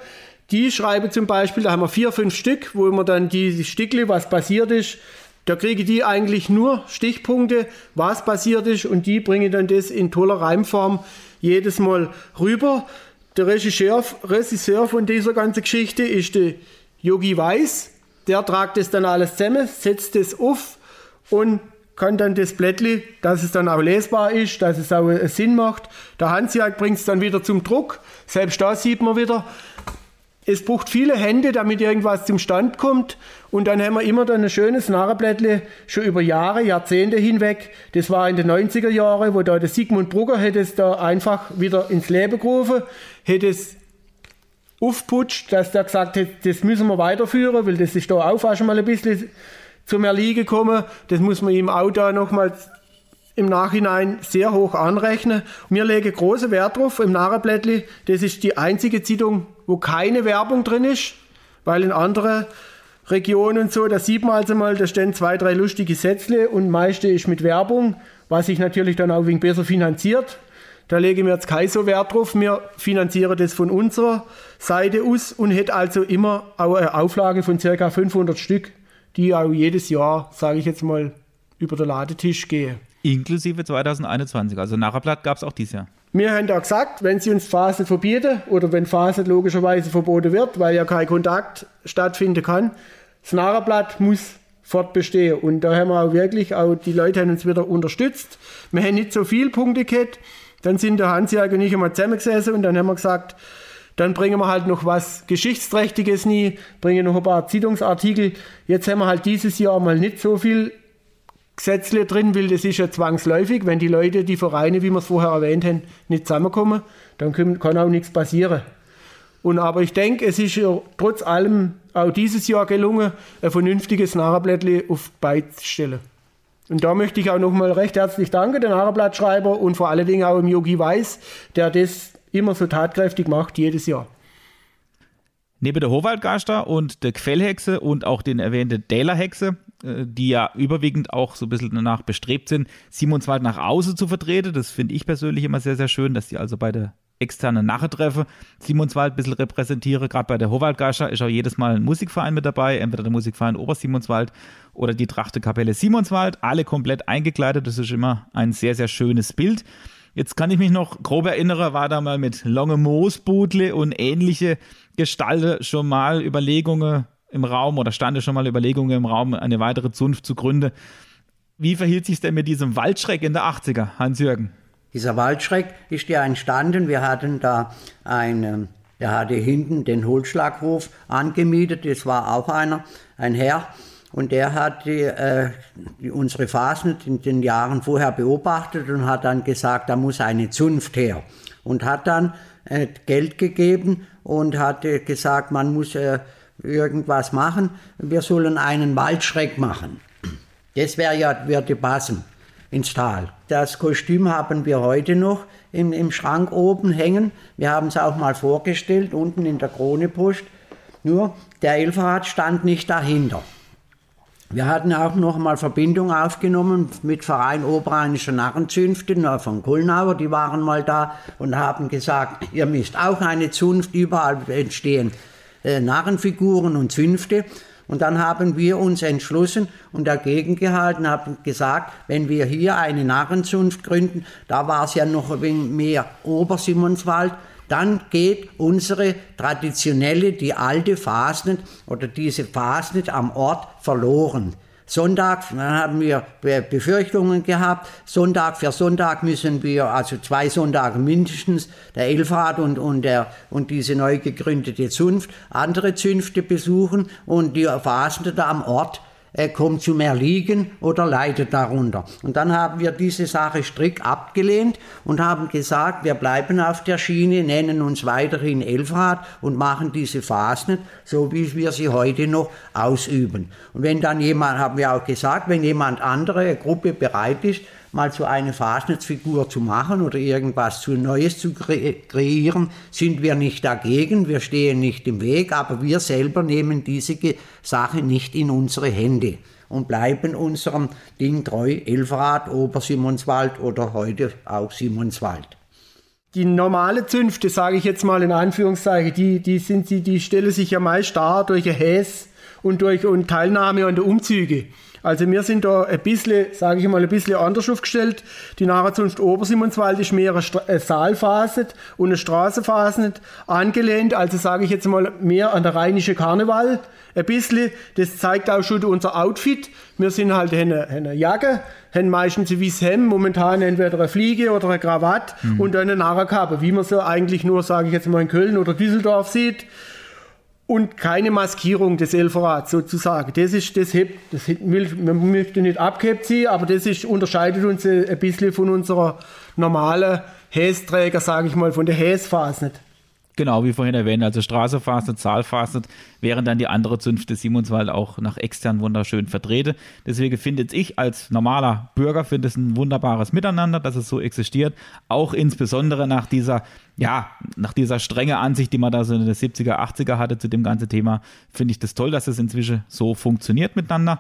Die schreiben zum Beispiel, da haben wir vier, fünf Stück, wo immer dann die Stickle, was passiert ist, da kriege die eigentlich nur Stichpunkte, was passiert ist und die bringen dann das in toller Reimform jedes Mal rüber. Der Regisseur, Regisseur von dieser ganzen Geschichte ist der Yogi Weiß. Der tragt das dann alles zusammen, setzt das auf und kann dann das Blättli, dass es dann auch lesbar ist, dass es auch Sinn macht. Der Hansjag bringt es dann wieder zum Druck. Selbst da sieht man wieder, es braucht viele Hände, damit irgendwas zum Stand kommt. Und dann haben wir immer dann ein schönes Narrenblättle, schon über Jahre, Jahrzehnte hinweg. Das war in den 90er Jahren, wo da der Sigmund Brugger hätte es da einfach wieder ins Leben gerufen, hätte es aufputscht, dass der gesagt hat, das müssen wir weiterführen, weil das ist da auch schon mal ein bisschen zum Erliegen gekommen. Das muss man ihm auch da nochmals im Nachhinein sehr hoch anrechnen. Wir legen großen Wert drauf im Narrenblättli. Das ist die einzige Zeitung, wo keine Werbung drin ist, weil in anderen Regionen so, da sieht man also mal, da stehen zwei, drei lustige Sätzle und meiste ist mit Werbung, was sich natürlich dann auch wegen besser finanziert. Da legen wir jetzt keinen so Wert drauf. Wir finanzieren das von unserer Seite aus und hätte also immer auch eine Auflage von ca. 500 Stück, die auch jedes Jahr, sage ich jetzt mal, über den Ladetisch gehen. Inklusive 2021. Also Nachherblatt gab es auch dieses Jahr. Wir haben da gesagt, wenn sie uns Phasen verbieten oder wenn Phasen logischerweise verboten wird, weil ja kein Kontakt stattfinden kann, das Nachherblatt muss fortbestehen. Und da haben wir auch wirklich, auch die Leute haben uns wieder unterstützt. Wir haben nicht so viele Punkte gehabt. Dann sind der Hansjörg und ich einmal zusammengesessen und dann haben wir gesagt, dann bringen wir halt noch was Geschichtsträchtiges nie, bringen noch ein paar Zeitungsartikel. Jetzt haben wir halt dieses Jahr mal nicht so viel Gesetzle drin, weil das ist ja zwangsläufig, wenn die Leute, die Vereine, wie wir es vorher erwähnt haben, nicht zusammenkommen, dann kann auch nichts passieren. Und aber ich denke, es ist ja trotz allem auch dieses Jahr gelungen, ein vernünftiges Nachblättli auf beizustellen. Und da möchte ich auch nochmal recht herzlich danken, den Nachblattschreiber und vor allen Dingen auch dem Yogi Weiß, der das immer so tatkräftig macht, jedes Jahr. Neben der Howaldgaster und der Quellhexe und auch den erwähnten Dählerhexe, äh, die ja überwiegend auch so ein bisschen danach bestrebt sind, Simonswald nach außen zu vertreten. Das finde ich persönlich immer sehr, sehr schön, dass die also bei der externen Nachtreffe Simonswald ein bisschen repräsentiere. Gerade bei der Howaldgaster ist auch jedes Mal ein Musikverein mit dabei, entweder der Musikverein Obersimonswald oder die Trachtekapelle Simonswald, alle komplett eingekleidet. Das ist immer ein sehr, sehr schönes Bild. Jetzt kann ich mich noch grob erinnern, war da mal mit Longe Moosbudle und ähnliche Gestalten schon mal Überlegungen im Raum oder standen schon mal Überlegungen im Raum, eine weitere Zunft zu gründen. Wie verhielt sich denn mit diesem Waldschreck in der 80er, Hans-Jürgen? Dieser Waldschreck ist ja entstanden. Wir hatten da einen, der hatte hinten den Holzschlaghof angemietet. Das war auch einer, ein Herr. Und der hat die, äh, die, unsere Phasen in den Jahren vorher beobachtet und hat dann gesagt, da muss eine Zunft her. Und hat dann äh, Geld gegeben und hat äh, gesagt, man muss äh, irgendwas machen. Wir sollen einen Waldschreck machen. Das wäre ja, würde passen ins Tal. Das Kostüm haben wir heute noch im, im Schrank oben hängen. Wir haben es auch mal vorgestellt, unten in der Kronepost. Nur der Elferrad stand nicht dahinter. Wir hatten auch noch mal Verbindung aufgenommen mit Verein Oberrheinischer Narrenzünfte von Kulnauer, die waren mal da und haben gesagt, ihr müsst auch eine Zunft, überall entstehen äh, Narrenfiguren und Zünfte. Und dann haben wir uns entschlossen und dagegen gehalten, haben gesagt, wenn wir hier eine Narrenzunft gründen, da war es ja noch ein wenig mehr Obersimonswald, dann geht unsere traditionelle, die alte Fasnet oder diese Fasnet am Ort verloren. Sonntag, dann haben wir Befürchtungen gehabt, Sonntag für Sonntag müssen wir, also zwei Sonntage mindestens, der Elfrat und, und, der, und diese neu gegründete Zunft, andere Zünfte besuchen. Und die Fasnete am Ort er kommt zum Erliegen oder leidet darunter. Und dann haben wir diese Sache strikt abgelehnt und haben gesagt, wir bleiben auf der Schiene, nennen uns weiterhin Elfrat und machen diese Phasen, so wie wir sie heute noch ausüben. Und wenn dann jemand, haben wir auch gesagt, wenn jemand andere Gruppe bereit ist, mal so eine Fasnetsfigur zu machen oder irgendwas zu Neues zu kre kreieren, sind wir nicht dagegen, wir stehen nicht im Weg, aber wir selber nehmen diese Sache nicht in unsere Hände und bleiben unserem Ding treu, Elfrad, Obersimonswald oder heute auch Simonswald. Die normale Zünfte, sage ich jetzt mal in Anführungszeichen, die, die, sind, die, die stellen sich ja meist dar durch Häs und durch und Teilnahme an den Umzügen. Also wir sind da ein bisschen, sage ich mal, ein bisschen anders aufgestellt. Die Nachzunft Obersimonswald ist mehr eine Saalphase und eine Straßenphase angelehnt. Also sage ich jetzt mal mehr an der rheinische Karneval. Ein bisschen, das zeigt auch schon unser Outfit. Wir sind halt eine, eine Jacke, haben meistens ein weißes Hemd, momentan entweder eine Fliege oder eine Krawatte mhm. und eine Narrenkappe, wie man so eigentlich nur, sage ich jetzt mal, in Köln oder Düsseldorf sieht und keine Maskierung des Elferrats sozusagen. Das ist, das hebt, das hebt, man möchte nicht abgehebt sein, aber das ist, unterscheidet uns ein bisschen von unserer normalen Hästräger, sage ich mal, von der Häsphase nicht. Genau, wie vorhin erwähnt, also Straße Zahlfaset, während dann die andere Zunft des Simonswald auch nach extern wunderschön vertrete. Deswegen finde ich als normaler Bürger finde es ein wunderbares Miteinander, dass es so existiert. Auch insbesondere nach dieser, ja, nach dieser strenge Ansicht, die man da so in den 70er, 80er hatte zu dem ganzen Thema, finde ich das toll, dass es inzwischen so funktioniert miteinander.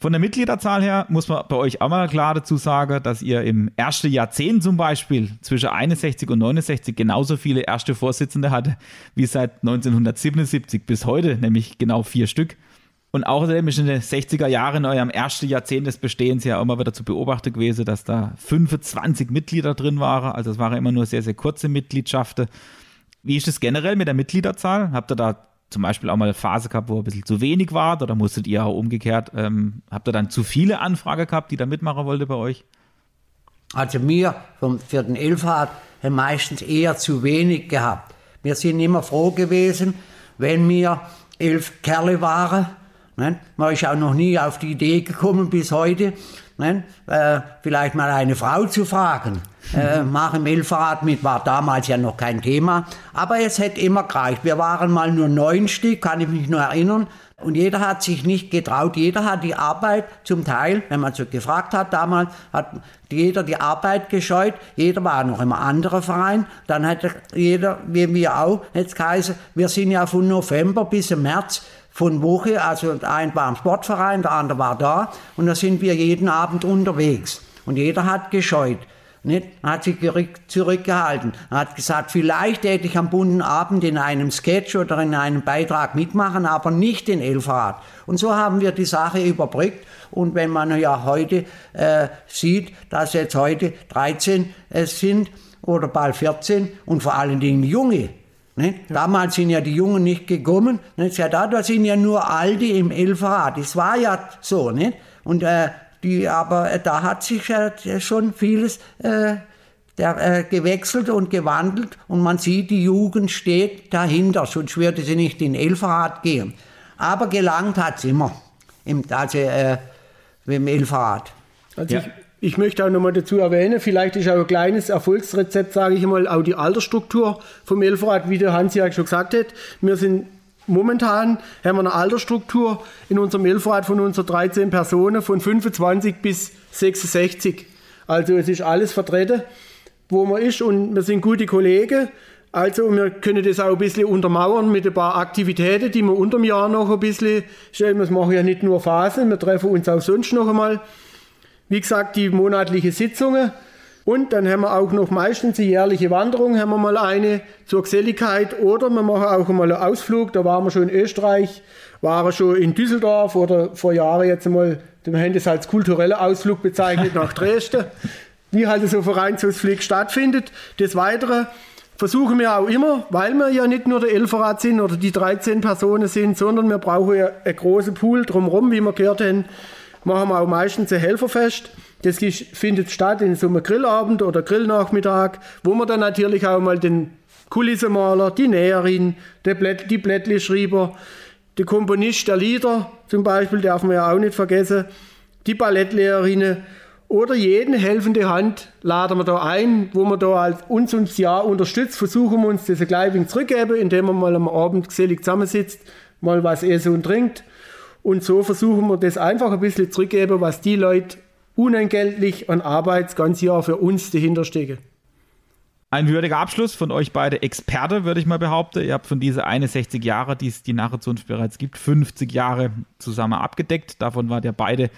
Von der Mitgliederzahl her muss man bei euch auch mal klar dazu sagen, dass ihr im ersten Jahrzehnt zum Beispiel zwischen 61 und 69 genauso viele erste Vorsitzende hatte wie seit 1977 bis heute, nämlich genau vier Stück. Und außerdem ist in den 60er Jahren in eurem ersten Jahrzehnt des Bestehens ja auch mal wieder zu beobachten gewesen, dass da 25 Mitglieder drin waren. Also es waren immer nur sehr, sehr kurze Mitgliedschaften. Wie ist es generell mit der Mitgliederzahl? Habt ihr da zum Beispiel auch mal eine Phase gehabt, wo ein bisschen zu wenig war oder musstet ihr auch umgekehrt, ähm, habt ihr dann zu viele Anfragen gehabt, die da mitmachen wollte bei euch? Also mir vom, den Elfhard haben meistens eher zu wenig gehabt. Wir sind immer froh gewesen, wenn wir elf Kerle waren. Ne? Man ist auch noch nie auf die Idee gekommen bis heute, ne? äh, vielleicht mal eine Frau zu fragen äh, Mehlfahrrad mit, war damals ja noch kein Thema. Aber es hätte immer gereicht. Wir waren mal nur neun Stück, kann ich mich nur erinnern. Und jeder hat sich nicht getraut, jeder hat die Arbeit zum Teil, wenn man so gefragt hat damals, hat jeder die Arbeit gescheut, jeder war noch im anderen Verein, dann hat jeder, wie wir auch, jetzt geheißen, wir sind ja von November bis März von Woche, also ein war im Sportverein, der andere war da und da sind wir jeden Abend unterwegs und jeder hat gescheut. Nicht? hat sich zurückgehalten. Er hat gesagt, vielleicht hätte ich am bunten Abend in einem Sketch oder in einem Beitrag mitmachen, aber nicht in Elfrad. Und so haben wir die Sache überbrückt. Und wenn man ja heute äh, sieht, dass jetzt heute 13 es sind oder bald 14 und vor allen Dingen junge? Ja. Damals sind ja die Jungen nicht gekommen. Ne? Ja, da, sind ja nur Alte im Elferrad. Das war ja so. Ne? Und äh, die, aber äh, da hat sich ja schon vieles äh, der, äh, gewechselt und gewandelt und man sieht, die Jugend steht dahinter, sonst würde sie nicht in Elferrad gehen. Aber gelangt hat es immer, im, also äh, im Elferrad. Also ja. ich, ich möchte auch nochmal dazu erwähnen, vielleicht ist auch ein kleines Erfolgsrezept, sage ich mal, auch die Altersstruktur vom Elferrad, wie der Hans ja schon gesagt hat. Wir sind Momentan haben wir eine Altersstruktur in unserem Elfrat von unseren 13 Personen von 25 bis 66. Also es ist alles vertreten, wo man ist und wir sind gute Kollegen. Also wir können das auch ein bisschen untermauern mit ein paar Aktivitäten, die wir unter dem Jahr noch ein bisschen stellen. Wir machen ja nicht nur Phasen, wir treffen uns auch sonst noch einmal. Wie gesagt, die monatlichen Sitzungen und dann haben wir auch noch meistens eine jährliche Wanderung, haben wir mal eine zur Geselligkeit oder wir machen auch mal einen Ausflug. Da waren wir schon in Österreich, waren schon in Düsseldorf oder vor Jahren jetzt mal, wir haben das als kultureller Ausflug bezeichnet nach Dresden, wie halt so Vereinsausflug stattfindet. Des Weiteren versuchen wir auch immer, weil wir ja nicht nur der Elferrat sind oder die 13 Personen sind, sondern wir brauchen ja einen großen Pool drumherum, wie wir gehört haben, machen wir auch meistens ein Helferfest. Das findet statt in so einem Grillabend oder Grillnachmittag, wo man dann natürlich auch mal den Kulissenmaler, die Näherin, die Blättlischreiber, der Komponist der Lieder zum Beispiel, darf man ja auch nicht vergessen, die Ballettlehrerinnen oder jeden helfende Hand laden wir da ein, wo wir da als uns ums Jahr unterstützt, versuchen wir uns das gleich zurückgeben, indem man mal am Abend gesellig zusammensitzt, mal was essen und trinkt. Und so versuchen wir das einfach ein bisschen zurückgeben, was die Leute unentgeltlich ein Arbeit das ganze Jahr für uns dahinter stecken. Ein würdiger Abschluss von euch beide Experte, würde ich mal behaupten. Ihr habt von diese 61 Jahre, die es die Nachtzunft bereits gibt, 50 Jahre zusammen abgedeckt. Davon wart ihr beide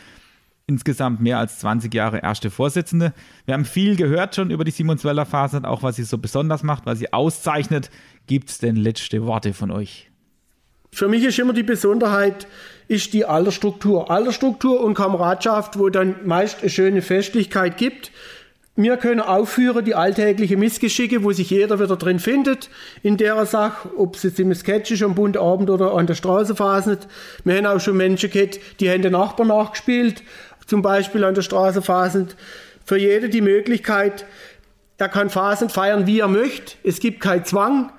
insgesamt mehr als 20 Jahre erste Vorsitzende. Wir haben viel gehört schon über die Simonsweller Phase, auch was sie so besonders macht, was sie auszeichnet. Gibt es denn letzte Worte von euch? Für mich ist immer die Besonderheit, ist die Altersstruktur. Altersstruktur und Kameradschaft, wo dann meist eine schöne Festlichkeit gibt wir können aufführen die alltäglichen Missgeschicke, wo sich jeder wieder drin findet in der Sache, ob es jetzt im Sketch ist, am Bundabend oder an der Straße faselt. Wir haben auch schon Menschen gehabt, die haben den Nachbarn nachgespielt, zum Beispiel an der Straße fasend. Für jede die Möglichkeit, er kann fasend feiern, wie er möchte. Es gibt keinen Zwang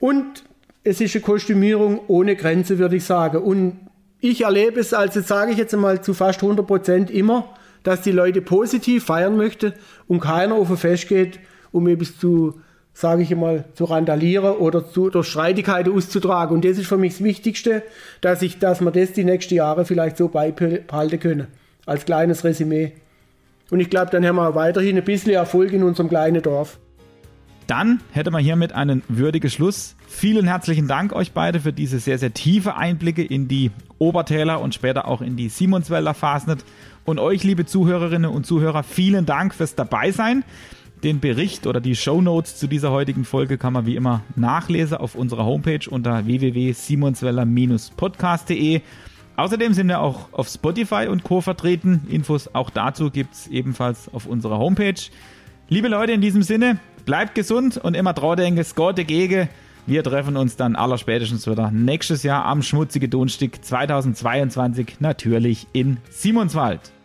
und es ist eine Kostümierung ohne Grenze, würde ich sagen. Und ich erlebe es, also sage ich jetzt einmal zu fast 100 Prozent immer, dass die Leute positiv feiern möchten und keiner auf ein Fest geht, um etwas zu, sage ich mal, zu randalieren oder zu, durch Streitigkeiten auszutragen. Und das ist für mich das Wichtigste, dass, ich, dass wir das die nächsten Jahre vielleicht so beibehalten können. Als kleines Resümee. Und ich glaube, dann haben wir weiterhin ein bisschen Erfolg in unserem kleinen Dorf. Dann hätte man hiermit einen würdigen Schluss. Vielen herzlichen Dank euch beide für diese sehr, sehr tiefe Einblicke in die Obertäler und später auch in die Simonswälder Fasnet. Und euch, liebe Zuhörerinnen und Zuhörer, vielen Dank fürs Dabeisein. Den Bericht oder die Show Notes zu dieser heutigen Folge kann man wie immer nachlesen auf unserer Homepage unter www.simonsweller-podcast.de. Außerdem sind wir auch auf Spotify und Co. vertreten. Infos auch dazu gibt es ebenfalls auf unserer Homepage. Liebe Leute, in diesem Sinne, bleibt gesund und immer trau denke, Gott dagegen. Wir treffen uns dann allerspätestens wieder nächstes Jahr am Schmutzige Donstick 2022 natürlich in Simonswald.